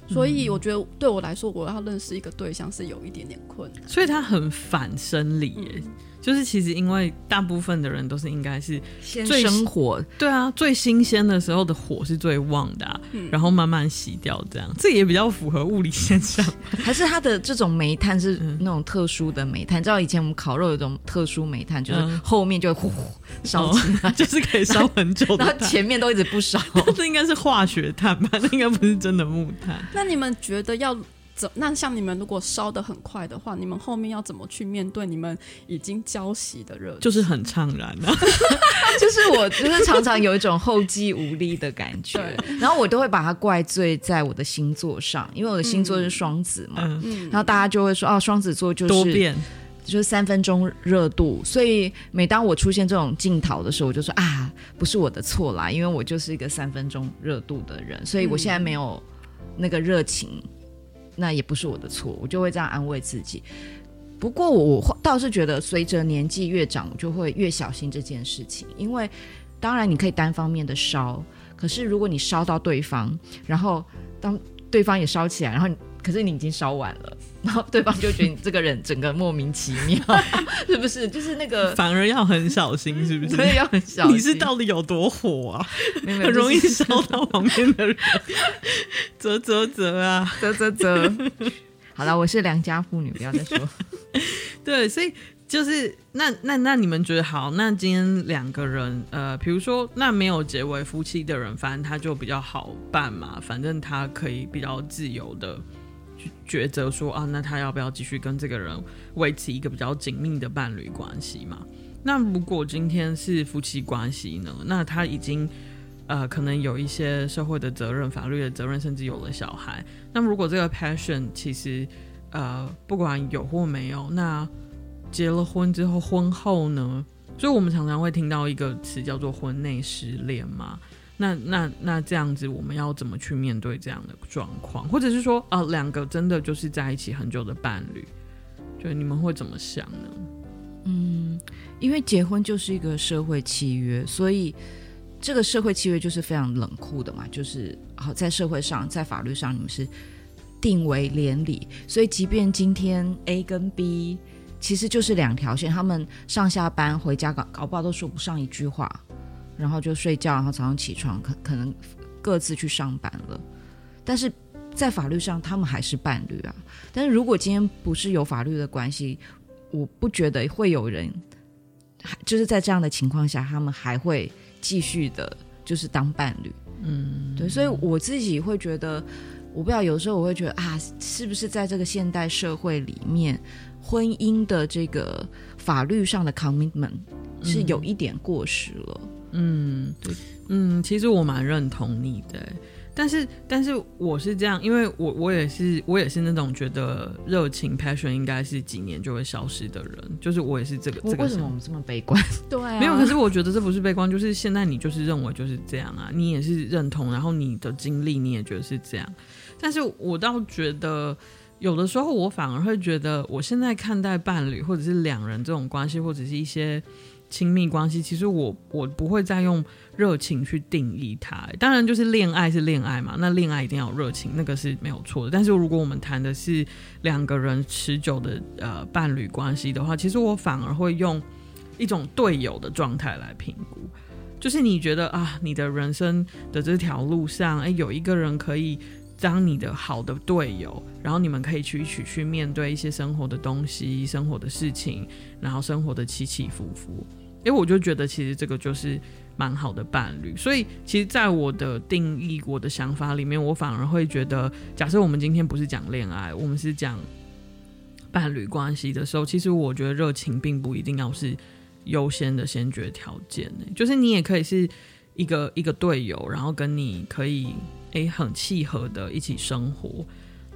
所以我觉得对我来说，我要认识一个对象是有一点点困难，所以他很反生理耶。嗯就是其实因为大部分的人都是应该是最生火，对啊，最新鲜的时候的火是最旺的，啊，嗯，然后慢慢熄掉，这样这也比较符合物理现象。还是它的这种煤炭是那种特殊的煤炭？你知道以前我们烤肉有种特殊煤炭，就是后面就会呼呼烧起来，哦，就是可以烧很久的，然后前面都一直不烧。这应该是化学炭吧？那应该不是真的木炭。那你们觉得要？那像你们如果烧的很快的话，你们后面要怎么去面对你们已经交习的热？就是很怅然啊，就是我就是常常有一种后继无力的感觉，然后我都会把它怪罪在我的星座上，因为我的星座是双子嘛，嗯，然后大家就会说哦，双子座就是多变，就是三分钟热度，所以每当我出现这种镜头的时候，我就说啊，不是我的错啦，因为我就是一个三分钟热度的人，所以我现在没有那个热情。那也不是我的错，我就会这样安慰自己。不过我倒是觉得，随着年纪越长，我就会越小心这件事情。因为当然你可以单方面的烧，可是如果你烧到对方，然后当对方也烧起来，然后。可是你已经烧完了，然后对方就觉得你这个人整个莫名其妙，是不是？就是那个反而要很小心，是不是？所以要很小心。你是到底有多火啊？没有没有很容易烧到旁边的人。啧啧啧啊，啧啧啧。好了，我是良家妇女，不要再说。对，所以。就是那那那你们觉得好？那今天两个人，呃，比如说那没有结为夫妻的人，反正他就比较好办嘛，反正他可以比较自由的抉择说啊，那他要不要继续跟这个人维持一个比较紧密的伴侣关系嘛？那如果今天是夫妻关系呢？那他已经呃可能有一些社会的责任、法律的责任，甚至有了小孩。那如果这个 passion 其实呃不管有或没有，那结了婚之后，婚后呢？所以我们常常会听到一个词叫做“婚内失恋”嘛。那那那这样子，我们要怎么去面对这样的状况？或者是说，啊，两个真的就是在一起很久的伴侣，就你们会怎么想呢？嗯，因为结婚就是一个社会契约，所以这个社会契约就是非常冷酷的嘛。就是好，在社会上，在法律上，你们是定为连理，所以即便今天 A 跟 B。其实就是两条线，他们上下班回家搞搞不好都说不上一句话，然后就睡觉，然后早上起床可可能各自去上班了。但是在法律上，他们还是伴侣啊。但是如果今天不是有法律的关系，我不觉得会有人，就是在这样的情况下，他们还会继续的，就是当伴侣。嗯，对，所以我自己会觉得，我不知道有时候我会觉得啊，是不是在这个现代社会里面。婚姻的这个法律上的 commitment 是有一点过时了。嗯，对，嗯，其实我蛮认同你的，但是，但是我是这样，因为我我也是我也是那种觉得热情 passion 应该是几年就会消失的人，就是我也是这个。这个为什么我们这么悲观？对啊，没有，可是我觉得这不是悲观，就是现在你就是认为就是这样啊，你也是认同，然后你的经历你也觉得是这样，但是我倒觉得。有的时候，我反而会觉得，我现在看待伴侣或者是两人这种关系，或者是一些亲密关系，其实我我不会再用热情去定义它。当然，就是恋爱是恋爱嘛，那恋爱一定要有热情，那个是没有错的。但是，如果我们谈的是两个人持久的呃伴侣关系的话，其实我反而会用一种队友的状态来评估。就是你觉得啊，你的人生的这条路上，哎，有一个人可以。当你的好的队友，然后你们可以去一起去面对一些生活的东西、生活的事情，然后生活的起起伏伏。哎，我就觉得其实这个就是蛮好的伴侣。所以，其实，在我的定义、我的想法里面，我反而会觉得，假设我们今天不是讲恋爱，我们是讲伴侣关系的时候，其实我觉得热情并不一定要是优先的先决条件。就是你也可以是一个一个队友，然后跟你可以诶很契合的一起生活。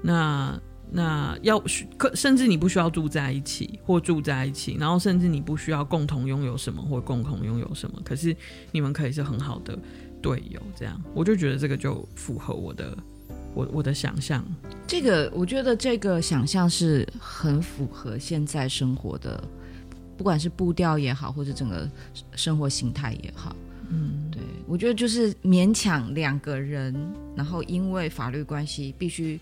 那那要可甚至你不需要住在一起或住在一起，然后甚至你不需要共同拥有什么或共同拥有什么，可是你们可以是很好的队友，这样我就觉得这个就符合我的我我的想象。这个我觉得这个想象是很符合现在生活的，不管是步调也好，或者整个生活形态也好。嗯，对，我觉得就是勉强两个人，然后因为法律关系必须。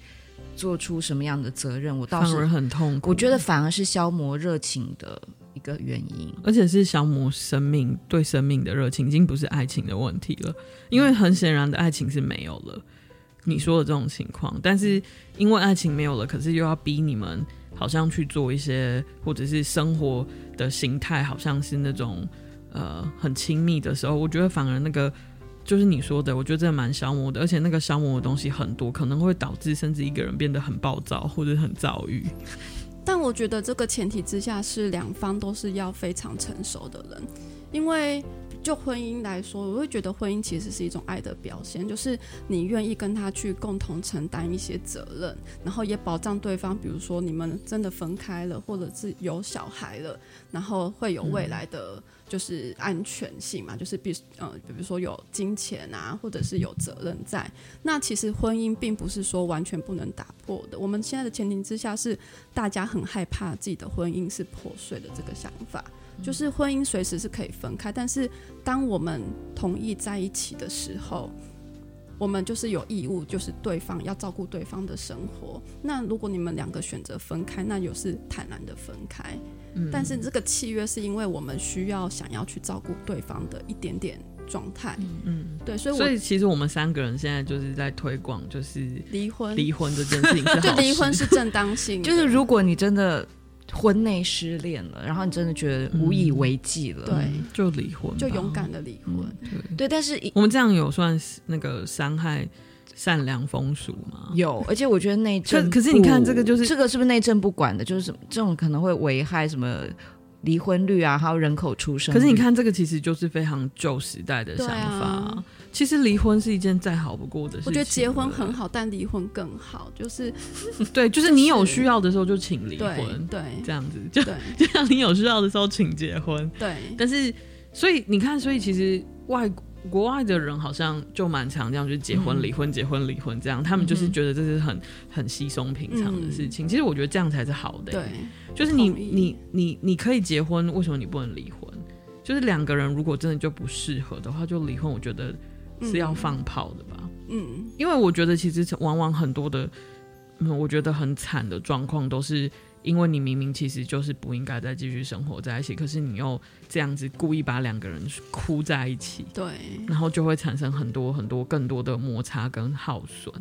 做出什么样的责任，我倒是很痛苦。我觉得反而是消磨热情的一个原因，而且是消磨生命对生命的热情，已经不是爱情的问题了。因为很显然的爱情是没有了，你说的这种情况。但是因为爱情没有了，可是又要逼你们好像去做一些，或者是生活的形态好像是那种呃很亲密的时候，我觉得反而那个。就是你说的，我觉得真的蛮消磨的，而且那个消磨的东西很多，可能会导致甚至一个人变得很暴躁或者很躁郁。但我觉得这个前提之下是两方都是要非常成熟的人，因为就婚姻来说，我会觉得婚姻其实是一种爱的表现，就是你愿意跟他去共同承担一些责任，然后也保障对方，比如说你们真的分开了，或者是有小孩了，然后会有未来的。就是安全性嘛，就是比呃，比如说有金钱啊，或者是有责任在。那其实婚姻并不是说完全不能打破的。我们现在的前提之下是大家很害怕自己的婚姻是破碎的这个想法，就是婚姻随时是可以分开，但是当我们同意在一起的时候，我们就是有义务，就是对方要照顾对方的生活。那如果你们两个选择分开，那又是坦然的分开。嗯，但是这个契约是因为我们需要想要去照顾对方的一点点状态。嗯，对，所以所以其实我们三个人现在就是在推广，就是离婚。离婚这件事情，就离婚是正当性。就是如果你真的婚内失恋了，然后你真的觉得无以为继了，对，就离婚，就勇敢的离婚。对。对，但是我们这样有算是那个伤害善良风俗吗？有，而且我觉得内政，可是你看这个就是这个是不是内政不管的？就是什么这种可能会危害什么离婚率啊，还有人口出生。可是你看这个其实就是非常旧时代的想法。啊、其实离婚是一件再好不过的事情。我觉得结婚很好，但离婚更好。就是 对，就是你有需要的时候就请离婚，对，这样子就 就像你有需要的时候请结婚，对。但是所以你看，所以其实外国。外的人好像就蛮常这样，就是结婚、离婚、结婚、离婚这样，他们就是觉得这是很很稀松平常的事情。其实我觉得这样才是好的。对，就是你你你你可以结婚，为什么你不能离婚？就是两个人如果真的就不适合的话，就离婚。我觉得是要放炮的吧。嗯，因为我觉得其实往往很多的，嗯，我觉得很惨的状况都是。因为你明明其实就是不应该再继续生活在一起，可是你又这样子故意把两个人哭在一起，对，然后就会产生很多很多更多的摩擦跟耗损。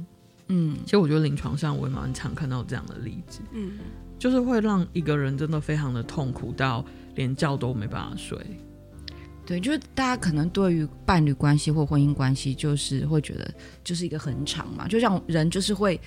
嗯，其实我觉得临床上我也蛮常看到这样的例子，嗯，就是会让一个人真的非常的痛苦到连觉都没办法睡。对，就是大家可能对于伴侣关系或婚姻关系，就是会觉得就是一个很长嘛，就像人就是会。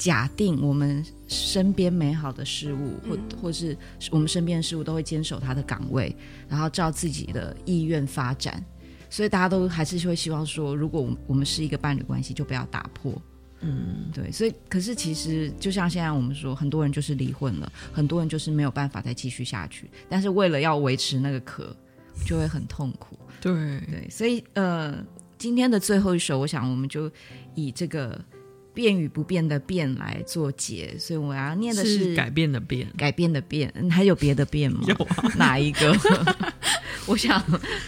假定我们身边美好的事物，或或是我们身边的事物，都会坚守他的岗位，然后照自己的意愿发展。所以大家都还是会希望说，如果我们是一个伴侣关系，就不要打破。嗯，对。所以，可是其实就像现在我们说，很多人就是离婚了，很多人就是没有办法再继续下去。但是为了要维持那个壳，就会很痛苦。对对。所以，呃，今天的最后一首，我想我们就以这个。变与不变的变来做结，所以我要念的是，是改变的变，改变的变，还有别的变吗？有啊，哪一个？我想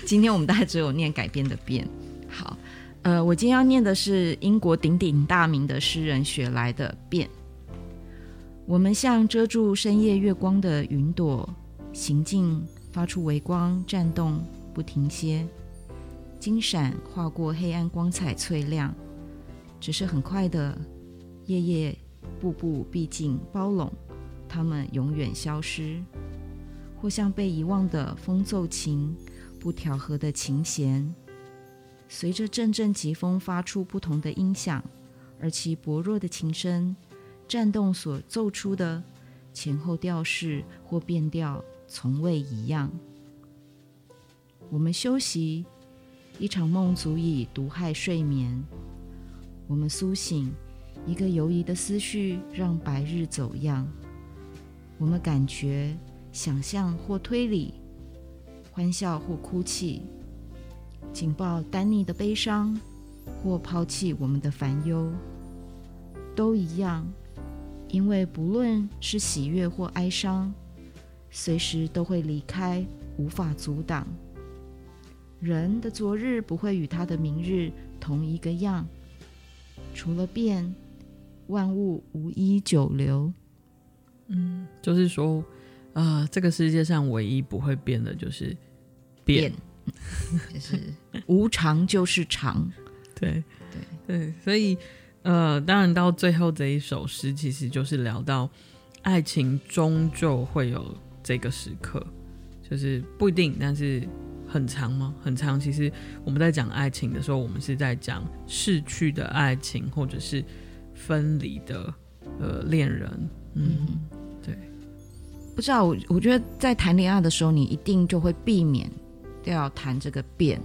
今天我们大概只有念改变的变。好，呃，我今天要念的是英国鼎鼎大名的诗人雪莱的变。我们像遮住深夜月光的云朵，行进发出微光，颤动不停歇，金闪划过黑暗，光彩翠亮。只是很快的，夜夜，步步逼近，包拢，他们永远消失。或像被遗忘的风奏琴、不调和的琴弦，随着阵阵疾风发出不同的音响，而其薄弱的琴声颤动所奏出的前后调式或变调，从未一样。我们休息，一场梦足以毒害睡眠。我们苏醒，一个游移的思绪让白日走样。我们感觉。想象或推理，欢笑或哭泣，紧抱丹尼的悲伤，或抛弃我们的烦忧，都一样，因为不论是喜悦或哀伤，随时都会离开，无法阻挡。人的昨日不会与他的明日同一个样，除了变，万物无一久留。嗯，就是说。啊、呃，这个世界上唯一不会变的就是变，变 就是无常就是常，对对对，所以呃，当然到最后这一首诗，其实就是聊到爱情终究会有这个时刻，就是不一定，但是很长吗？很长。其实我们在讲爱情的时候，我们是在讲逝去的爱情，或者是分离的呃恋人，嗯。对不知道我，我觉得在谈恋爱的时候，你一定就会避免要谈这个变，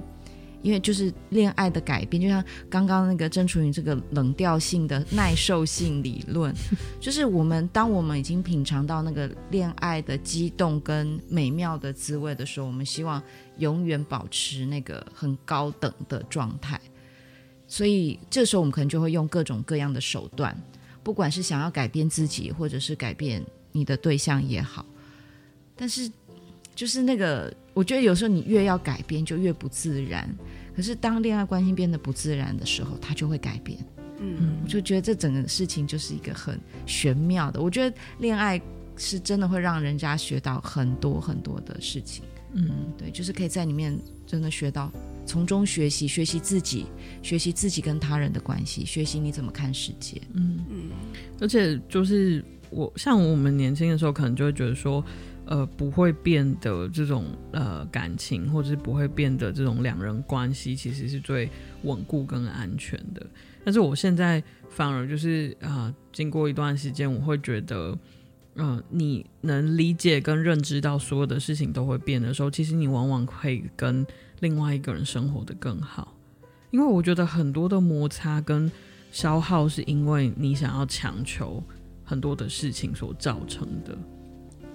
因为就是恋爱的改变，就像刚刚那个郑楚云这个冷调性的耐受性理论，就是我们当我们已经品尝到那个恋爱的激动跟美妙的滋味的时候，我们希望永远保持那个很高等的状态，所以这时候我们可能就会用各种各样的手段，不管是想要改变自己，或者是改变。你的对象也好，但是就是那个，我觉得有时候你越要改变，就越不自然。可是当恋爱关系变得不自然的时候，它就会改变。嗯，我就觉得这整个事情就是一个很玄妙的。我觉得恋爱是真的会让人家学到很多很多的事情。嗯，对，就是可以在里面真的学到，从中学习，学习自己，学习自己跟他人的关系，学习你怎么看世界。嗯嗯，而且就是。我像我们年轻的时候，可能就会觉得说，呃，不会变的这种呃感情，或者是不会变的这种两人关系，其实是最稳固跟安全的。但是我现在反而就是啊、呃，经过一段时间，我会觉得，嗯、你能理解跟认知到所有的事情都会变的时候，其实你往往可以跟另外一个人生活得更好。因为我觉得很多的摩擦跟消耗，是因为你想要强求。很多的事情所造成的，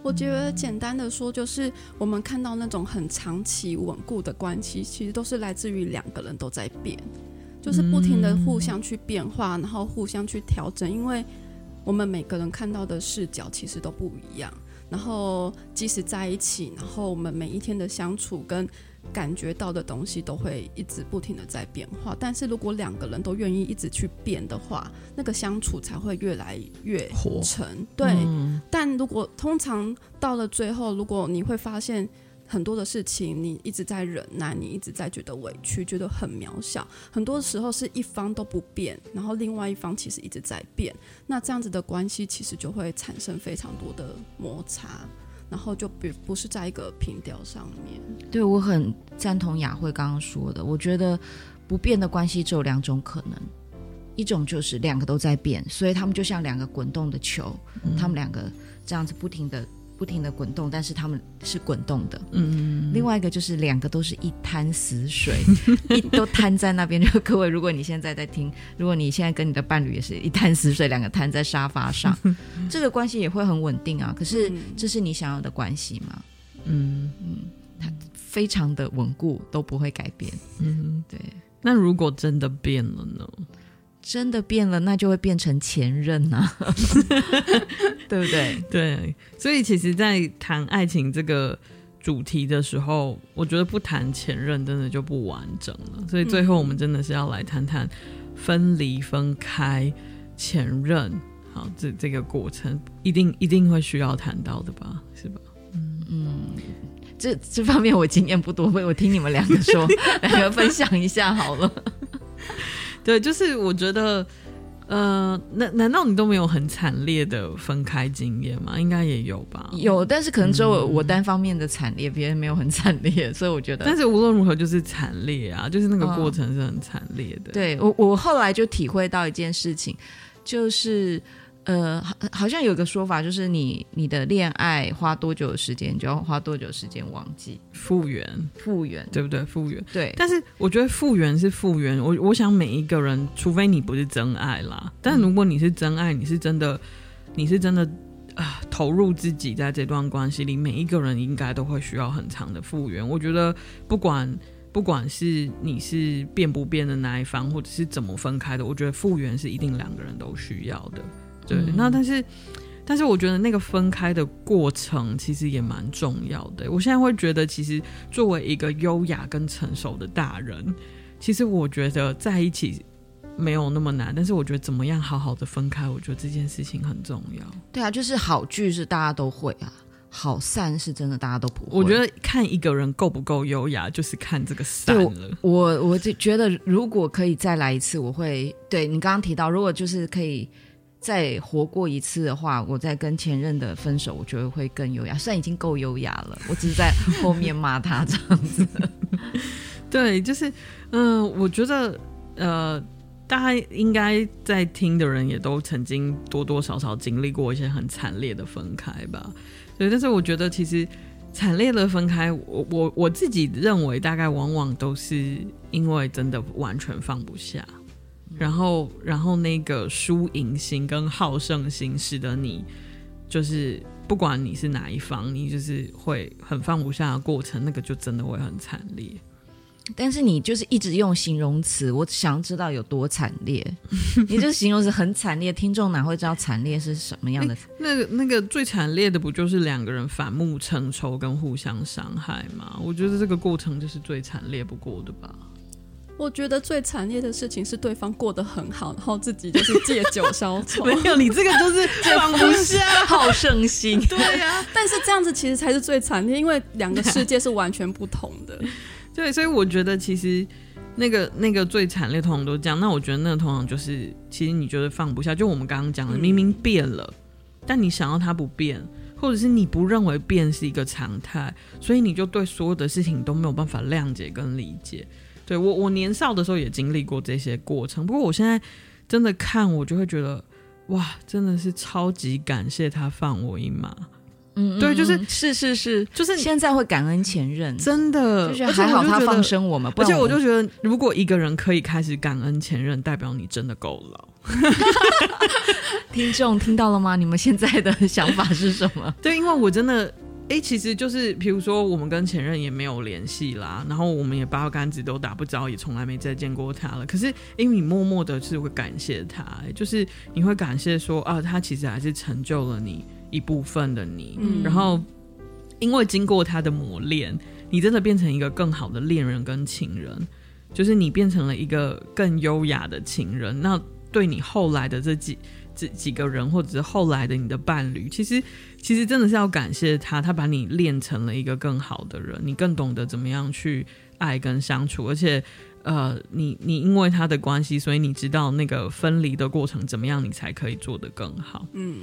我觉得简单的说，就是我们看到那种很长期稳固的关系，其实都是来自于两个人都在变，就是不停的互相去变化，然后互相去调整，因为我们每个人看到的视角其实都不一样，然后即使在一起，然后我们每一天的相处跟。感觉到的东西都会一直不停的在变化，但是如果两个人都愿意一直去变的话，那个相处才会越来越沉。对，嗯、但如果通常到了最后，如果你会发现很多的事情，你一直在忍耐，你一直在觉得委屈，觉得很渺小，很多时候是一方都不变，然后另外一方其实一直在变，那这样子的关系其实就会产生非常多的摩擦。然后就不不是在一个平调上面。对，我很赞同雅慧刚刚说的。我觉得不变的关系只有两种可能，一种就是两个都在变，所以他们就像两个滚动的球，嗯、他们两个这样子不停的。不停的滚动，但是他们是滚动的。嗯，另外一个就是两个都是一滩死水，一都瘫在那边。就各位，如果你现在在听，如果你现在跟你的伴侣也是一滩死水，两个瘫在沙发上，这个关系也会很稳定啊。可是这是你想要的关系吗？嗯嗯，它非常的稳固，都不会改变。嗯，对。那如果真的变了呢？真的变了，那就会变成前任呐、啊，对不对？对，所以其实，在谈爱情这个主题的时候，我觉得不谈前任真的就不完整了。所以最后，我们真的是要来谈谈分离、分开、前任，好，这这个过程一定 一定会需要谈到的吧？是吧？嗯嗯，这这方面我经验不多，我我听你们两个说，两个分享一下好了。对，就是我觉得，呃，难难道你都没有很惨烈的分开经验吗？应该也有吧。有，但是可能只有我单方面的惨烈，别、嗯、人没有很惨烈，所以我觉得。但是无论如何就是惨烈啊，就是那个过程是很惨烈的。哦、对我，我后来就体会到一件事情，就是。呃，好，好像有个说法，就是你你的恋爱花多久的时间，就要花多久时间忘记复原，复原，对不对？复原，对。但是我觉得复原是复原，我我想每一个人，除非你不是真爱啦，但如果你是真爱，你是真的，你是真的啊，投入自己在这段关系里，每一个人应该都会需要很长的复原。我觉得不管不管是你是变不变的那一方，或者是怎么分开的，我觉得复原是一定两个人都需要的。对，那但是，但是我觉得那个分开的过程其实也蛮重要的。我现在会觉得，其实作为一个优雅跟成熟的大人，其实我觉得在一起没有那么难。但是我觉得怎么样好好的分开，我觉得这件事情很重要。对啊，就是好聚是大家都会啊，好散是真的大家都不会。我觉得看一个人够不够优雅，就是看这个散了。我我就觉得，如果可以再来一次，我会对你刚刚提到，如果就是可以。再活过一次的话，我再跟前任的分手，我觉得会更优雅。虽然已经够优雅了，我只是在后面骂他这样子。对，就是，嗯、我觉得，呃，大家应该在听的人也都曾经多多少少经历过一些很惨烈的分开吧。对，但是我觉得其实惨烈的分开，我我我自己认为，大概往往都是因为真的完全放不下。然后，然后那个输赢心跟好胜心，使得你就是不管你是哪一方，你就是会很放不下的过程，那个就真的会很惨烈。但是你就是一直用形容词，我想知道有多惨烈。你这形容词很惨烈，听众哪会知道惨烈是什么样的？那个那个最惨烈的不就是两个人反目成仇跟互相伤害吗？我觉得这个过程就是最惨烈不过的吧。我觉得最惨烈的事情是对方过得很好，然后自己就是 借酒消愁。没有，你这个就是 放不下 好胜心。对呀、啊，但是这样子其实才是最惨烈，因为两个世界是完全不同的。对，所以我觉得其实那个那个最惨烈通常都这样。那我觉得那个通常就是，其实你觉得放不下，就我们刚刚讲的，明明变了，嗯、但你想要它不变，或者是你不认为变是一个常态，所以你就对所有的事情都没有办法谅解跟理解。对我，我年少的时候也经历过这些过程。不过我现在真的看，我就会觉得，哇，真的是超级感谢他放我一马。嗯，对，就是是是是，就是现在会感恩前任，真的，就是还好他放生我们。而且我就觉得，如果一个人可以开始感恩前任，代表你真的够老。听众听到了吗？你们现在的想法是什么？对，因为我真的。哎、欸，其实就是，比如说，我们跟前任也没有联系啦，然后我们也八竿子都打不着，也从来没再见过他了。可是，因为你默默的是会感谢他，就是你会感谢说啊，他其实还是成就了你一部分的你。嗯、然后，因为经过他的磨练，你真的变成一个更好的恋人跟情人，就是你变成了一个更优雅的情人。那对你后来的这几。这几个人，或者是后来的你的伴侣，其实其实真的是要感谢他，他把你练成了一个更好的人，你更懂得怎么样去爱跟相处，而且呃，你你因为他的关系，所以你知道那个分离的过程怎么样，你才可以做得更好。嗯，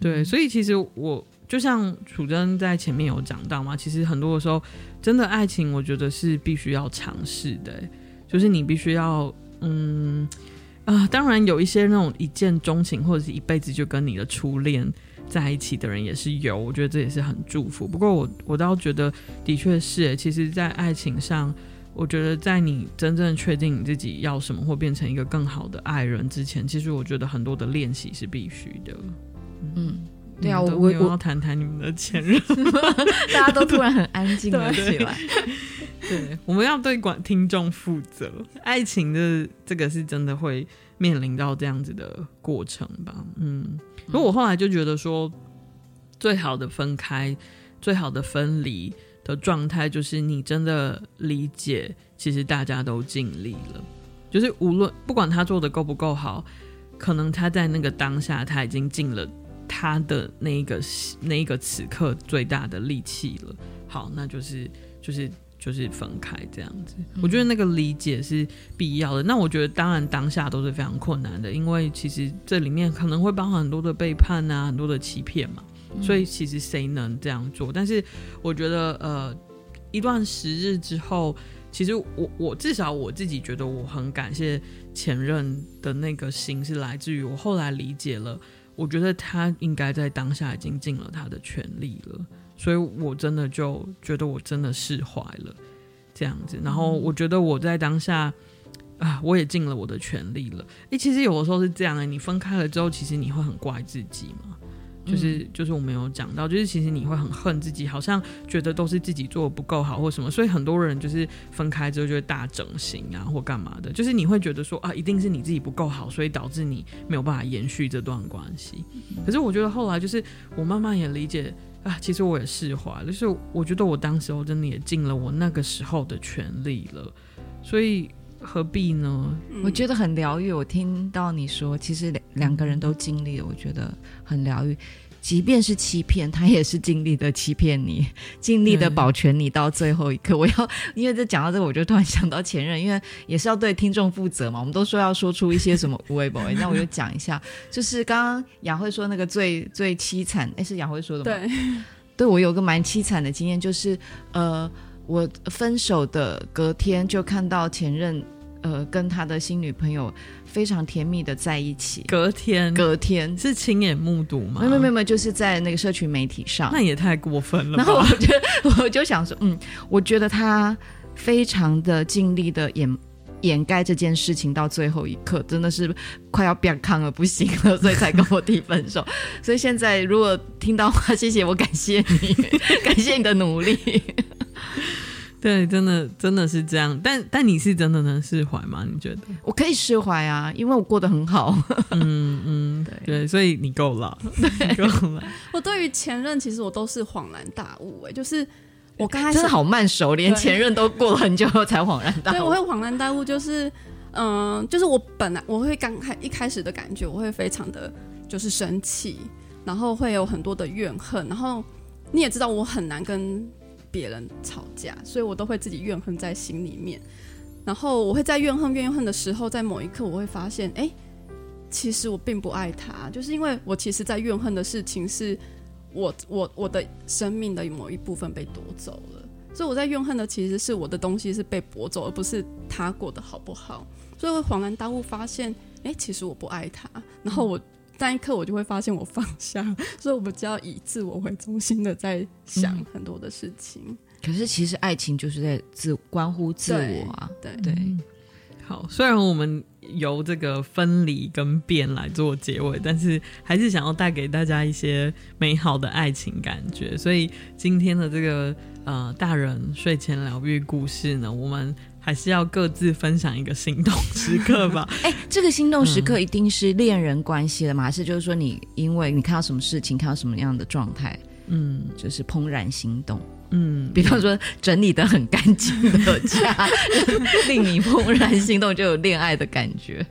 对，所以其实我就像楚真在前面有讲到嘛，其实很多的时候，真的爱情，我觉得是必须要尝试的，就是你必须要嗯。啊、呃，当然有一些那种一见钟情或者是一辈子就跟你的初恋在一起的人也是有，我觉得这也是很祝福。不过我我倒觉得，的确是，其实，在爱情上，我觉得在你真正确定你自己要什么或变成一个更好的爱人之前，其实我觉得很多的练习是必须的。嗯，对啊，我我要谈谈你们的前任，大家都突然很安静了起来。对，我们要对管听众负责。爱情的这个是真的会面临到这样子的过程吧？嗯，所以我后来就觉得说，最好的分开、最好的分离的状态，就是你真的理解，其实大家都尽力了。就是无论不管他做的够不够好，可能他在那个当下他已经尽了他的那一个那一个此刻最大的力气了。好，那就是就是。就是分开这样子。我觉得那个理解是必要的。那我觉得当然当下都是非常困难的，因为其实这里面可能会包含很多的背叛啊，很多的欺骗嘛。所以其实谁能这样做？但是我觉得呃，一段时日之后。其实我我至少我自己觉得我很感谢前任的那个心是来自于我后来理解了，我觉得他应该在当下已经尽了他的全力了，所以我真的就觉得我真的释怀了这样子。然后我觉得我在当下啊，我也尽了我的全力了。诶，其实有的时候是这样的，你分开了之后，其实你会很怪自己嘛。就是就是我没有讲到，就是其实你会很恨自己，好像觉得都是自己做的不够好或什么，所以很多人就是分开之后就会大整形啊或干嘛的，就是你会觉得说啊，一定是你自己不够好，所以导致你没有办法延续这段关系。可是我觉得后来就是我慢慢也理解啊，其实我也释怀，就是我觉得我当时我真的也尽了我那个时候的全力了，所以何必呢？我觉得很疗愈。我听到你说，其实两两个人都经历了，我觉得很疗愈。即便是欺骗，他也是尽力的欺骗你，尽力的保全你到最后一刻。我要，因为这讲到这个，我就突然想到前任，因为也是要对听众负责嘛。我们都说要说出一些什么无谓 那我就讲一下，就是刚刚雅慧说那个最 最凄惨，哎，是雅慧说的吗？对，对我有个蛮凄惨的经验，就是呃，我分手的隔天就看到前任。呃，跟他的新女朋友非常甜蜜的在一起。隔天，隔天是亲眼目睹吗？没有没有没有，就是在那个社群媒体上。那也太过分了。然后我就 我就想说，嗯，我觉得他非常的尽力的掩掩盖这件事情，到最后一刻真的是快要变康了，不行了，所以才跟我提分手。所以现在如果听到话，谢谢我，感谢你，感谢你的努力。对，真的真的是这样，但但你是真的能释怀吗？你觉得？我可以释怀啊，因为我过得很好。嗯嗯，对对，所以你够了，对，够了。我对于前任，其实我都是恍然大悟，哎，就是我刚开始真的好慢熟，连前任都过了很久后才恍然大悟。对，我会恍然大悟，就是嗯、呃，就是我本来我会刚开一开始的感觉，我会非常的就是生气，然后会有很多的怨恨，然后你也知道我很难跟。别人吵架，所以我都会自己怨恨在心里面。然后我会在怨恨怨恨的时候，在某一刻我会发现，哎，其实我并不爱他，就是因为我其实，在怨恨的事情是我我我的生命的某一部分被夺走了。所以我在怨恨的其实是我的东西是被夺走，而不是他过得好不好。所以我恍然大悟，发现，哎，其实我不爱他。然后我。那一刻，我就会发现我放下，所以我们就要以自我为中心的在想很多的事情。嗯、可是，其实爱情就是在自关乎自我啊。对对。好，虽然我们由这个分离跟变来做结尾，但是还是想要带给大家一些美好的爱情感觉。所以今天的这个呃大人睡前疗愈故事呢，我们。还是要各自分享一个心动时刻吧。哎、欸，这个心动时刻一定是恋人关系了吗？还是就是说你因为你看到什么事情，看到什么样的状态，嗯，就是怦然心动，嗯，比方说整理的很干净的家，令你怦然心动，就有恋爱的感觉，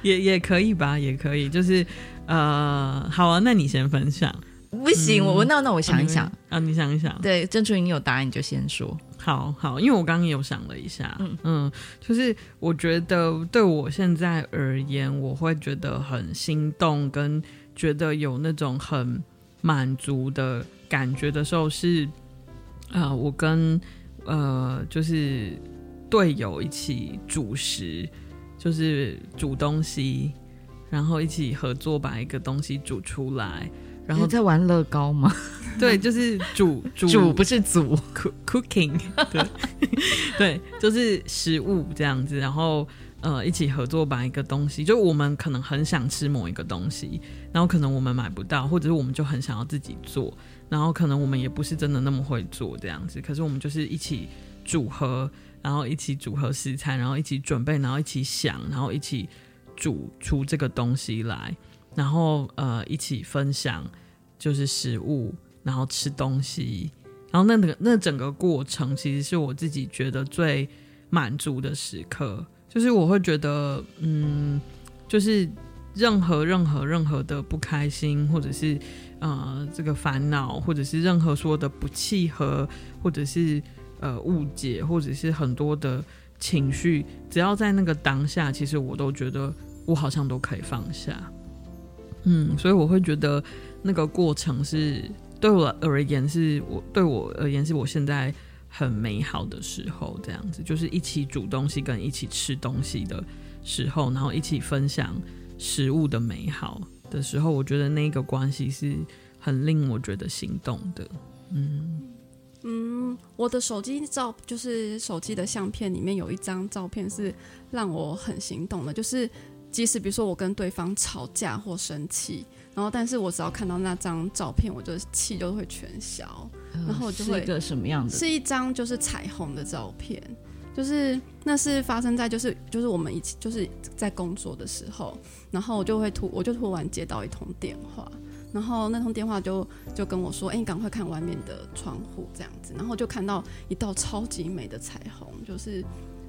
也也可以吧，也可以，就是呃，好啊，那你先分享。不行，嗯、我那那我想一想。啊，你想一想，对，郑楚云，你有答案你就先说。好好，因为我刚刚也有想了一下，嗯嗯，就是我觉得对我现在而言，我会觉得很心动，跟觉得有那种很满足的感觉的时候是，啊、呃，我跟呃就是队友一起煮食，就是煮东西，然后一起合作把一个东西煮出来。然后在玩乐高吗？对，就是煮煮，煮不是煮，cooking，对对，就是食物这样子。然后呃，一起合作把一个东西，就我们可能很想吃某一个东西，然后可能我们买不到，或者是我们就很想要自己做，然后可能我们也不是真的那么会做这样子。可是我们就是一起组合，然后一起组合食材，然后一起准备，然后一起想，然后一起煮出这个东西来。然后呃，一起分享就是食物，然后吃东西，然后那个那整个过程其实是我自己觉得最满足的时刻，就是我会觉得嗯，就是任何任何任何的不开心，或者是呃这个烦恼，或者是任何说的不契合，或者是呃误解，或者是很多的情绪，只要在那个当下，其实我都觉得我好像都可以放下。嗯，所以我会觉得那个过程是对我而言是我对我而言是我现在很美好的时候，这样子就是一起煮东西跟一起吃东西的时候，然后一起分享食物的美好的时候，我觉得那个关系是很令我觉得心动的。嗯嗯，我的手机照就是手机的相片里面有一张照片是让我很心动的，就是。即使比如说我跟对方吵架或生气，然后但是我只要看到那张照片，我就气就会全消，然后我就会是一个什么样的？是一张就是彩虹的照片，就是那是发生在就是就是我们一起就是在工作的时候，然后我就会突我就突然接到一通电话，然后那通电话就就跟我说，哎，你赶快看外面的窗户这样子，然后就看到一道超级美的彩虹，就是。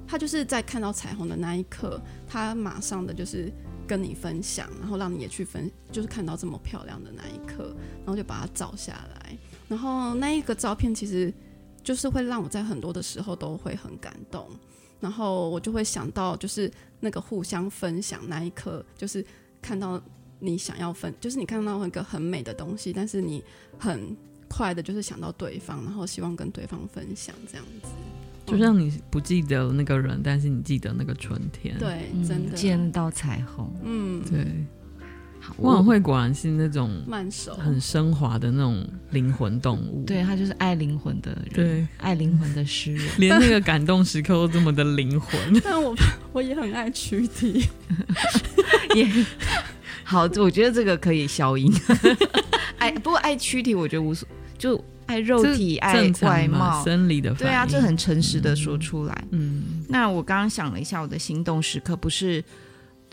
他就是在看到彩虹的那一刻，他马上的就是跟你分享，然后让你也去分，就是看到这么漂亮的那一刻，然后就把它照下来。然后那一个照片其实就是会让我在很多的时候都会很感动，然后我就会想到就是那个互相分享那一刻，就是看到你想要分，就是你看到一个很美的东西，但是你很快的就是想到对方，然后希望跟对方分享这样子。就像你不记得那个人，但是你记得那个春天。对，真的见到彩虹。嗯，对。汪小慧果然是那种慢熟、很升华的那种灵魂动物。对，他就是爱灵魂的人，对，爱灵魂的诗人，连那个感动时刻都这么的灵魂。但我 我也很爱躯体，也好。我觉得这个可以消音。爱不过爱躯体，我觉得无所就。爱肉体，爱外貌，生理的对啊，这很诚实的说出来。嗯，那我刚刚想了一下，我的心动时刻不是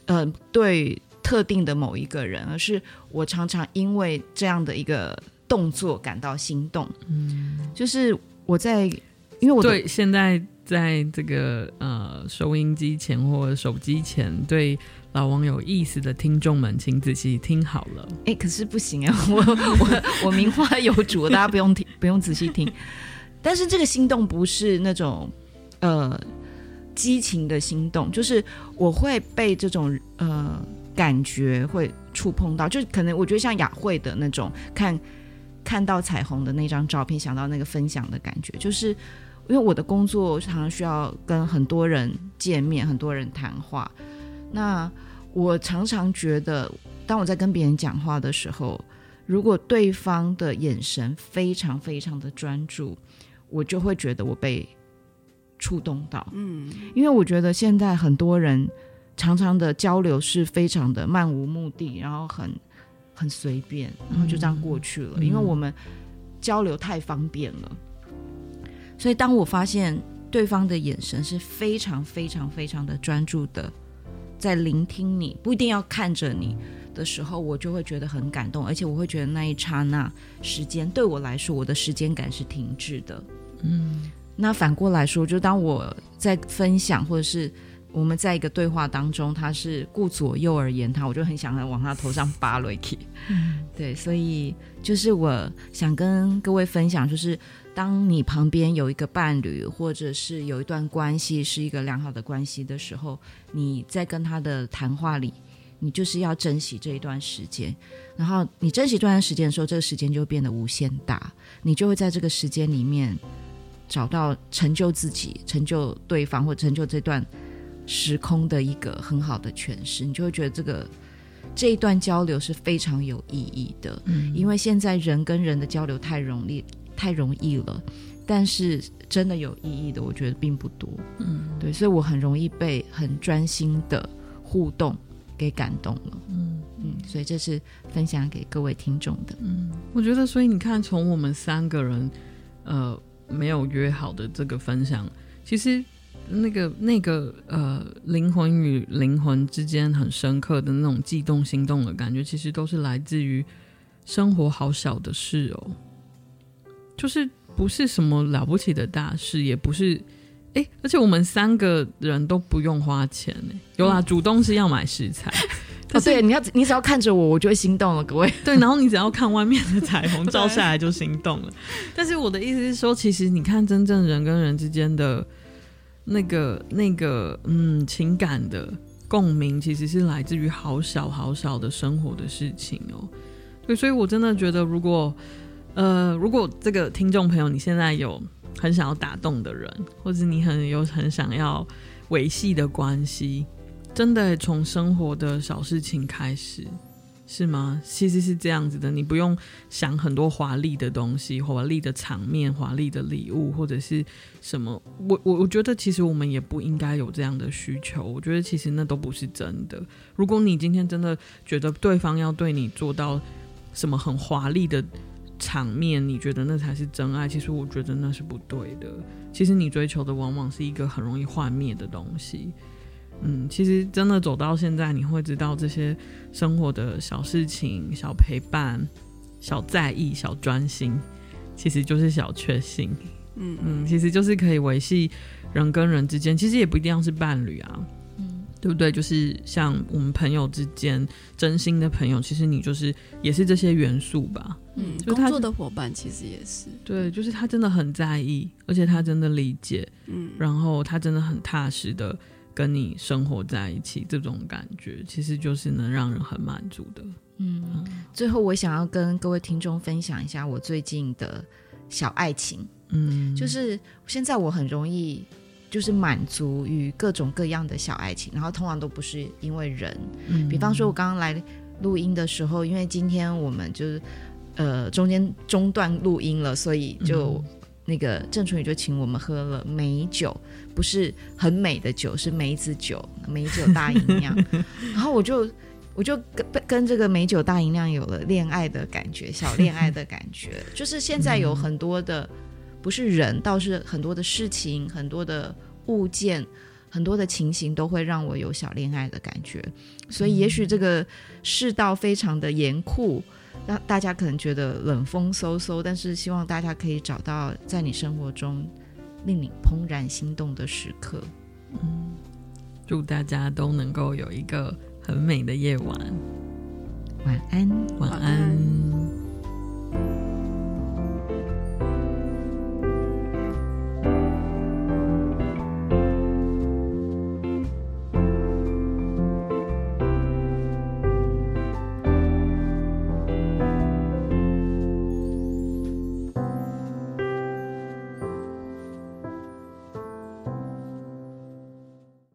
呃对特定的某一个人，而是我常常因为这样的一个动作感到心动。嗯，就是我在因为我对现在在这个呃收音机前或者手机前对。老王有意思的听众们，请仔细听好了。哎、可是不行啊，我我我名花有主，大家不用听，不用仔细听。但是这个心动不是那种呃激情的心动，就是我会被这种呃感觉会触碰到，就可能我觉得像雅慧的那种看看到彩虹的那张照片，想到那个分享的感觉，就是因为我的工作常常需要跟很多人见面，很多人谈话，那。我常常觉得，当我在跟别人讲话的时候，如果对方的眼神非常非常的专注，我就会觉得我被触动到。嗯，因为我觉得现在很多人常常的交流是非常的漫无目的，然后很很随便，然后就这样过去了。嗯，因为我们交流太方便了，所以当我发现对方的眼神是非常非常非常的专注的。在聆听你，不一定要看着你的时候，我就会觉得很感动，而且我会觉得那一刹那时间对我来说，我的时间感是停滞的。嗯，那反过来说，就当我在分享，或者是我们在一个对话当中，他是顾左右而言他，我就很想往他头上扒雷对，所以就是我想跟各位分享，就是。当你旁边有一个伴侣，或者是有一段关系是一个良好的关系的时候，你在跟他的谈话里，你就是要珍惜这一段时间。然后你珍惜这段时间的时候，这个时间就会变得无限大，你就会在这个时间里面找到成就自己、成就对方或成就这段时空的一个很好的诠释。你就会觉得这个这一段交流是非常有意义的，嗯，因为现在人跟人的交流太容易。太容易了，但是真的有意义的，我觉得并不多。嗯，对，所以我很容易被很专心的互动给感动了。嗯嗯，所以这是分享给各位听众的。嗯，我觉得，所以你看，从我们三个人呃没有约好的这个分享，其实那个那个呃灵魂与灵魂之间很深刻的那种悸动心动的感觉，其实都是来自于生活好小的事哦。就是不是什么了不起的大事，也不是，而且我们三个人都不用花钱，有啦，主动是要买食材，哦，对，你要你只要看着我，我就会心动了，各位。对，然后你只要看外面的彩虹 照下来就心动了。但是我的意思是说，其实你看，真正人跟人之间的那个那个嗯情感的共鸣，其实是来自于好小好小的生活的事情哦。对，所以我真的觉得，如果呃，如果这个听众朋友你现在有很想要打动的人，或者你很有很想要维系的关系。真的从生活的小事情开始，是吗？其实是这样子的，你不用想很多华丽的东西、华丽的场面、华丽的礼物或者是什么。我我我觉得其实我们也不应该有这样的需求。我觉得其实那都不是真的。如果你今天真的觉得对方要对你做到什么很华丽的场面，你觉得那才是真爱，其实我觉得那是不对的。其实你追求的往往是一个很容易幻灭的东西。嗯，其实真的走到现在，你会知道这些生活的小事情、小陪伴、小在意、小专心，其实就是小确幸。嗯嗯，其实就是可以维系人跟人之间，其实也不一定要是伴侣啊，嗯，对不对？就是像我们朋友之间，真心的朋友，其实你就是也是这些元素吧。嗯，就工作的伙伴其实也是。对，就是他真的很在意，而且他真的理解，嗯，然后他真的很踏实的。跟你生活在一起，这种感觉其实就是能让人很满足的。嗯，嗯，最后我想要跟各位听众分享一下我最近的小爱情。嗯，就是现在我很容易就是满足于各种各样的小爱情，然后通常都不是因为人。嗯，比方说我刚刚来录音的时候，因为今天我们就是呃中间中断录音了，所以就。嗯那个郑淳宇就请我们喝了美酒，不是很美的酒，是梅子酒，美酒大吟酿。然后我就我就跟跟这个美酒大吟酿有了恋爱的感觉，小恋爱的感觉。就是现在有很多的，不是人，倒是很多的事情，很多的物件，很多的情形，都会让我有小恋爱的感觉。所以也许这个世道非常的严酷。让大家可能觉得冷风嗖嗖，但是希望大家可以找到在你生活中令你怦然心动的时刻。嗯，祝大家都能够有一个很美的夜晚。晚安，晚安。晚安。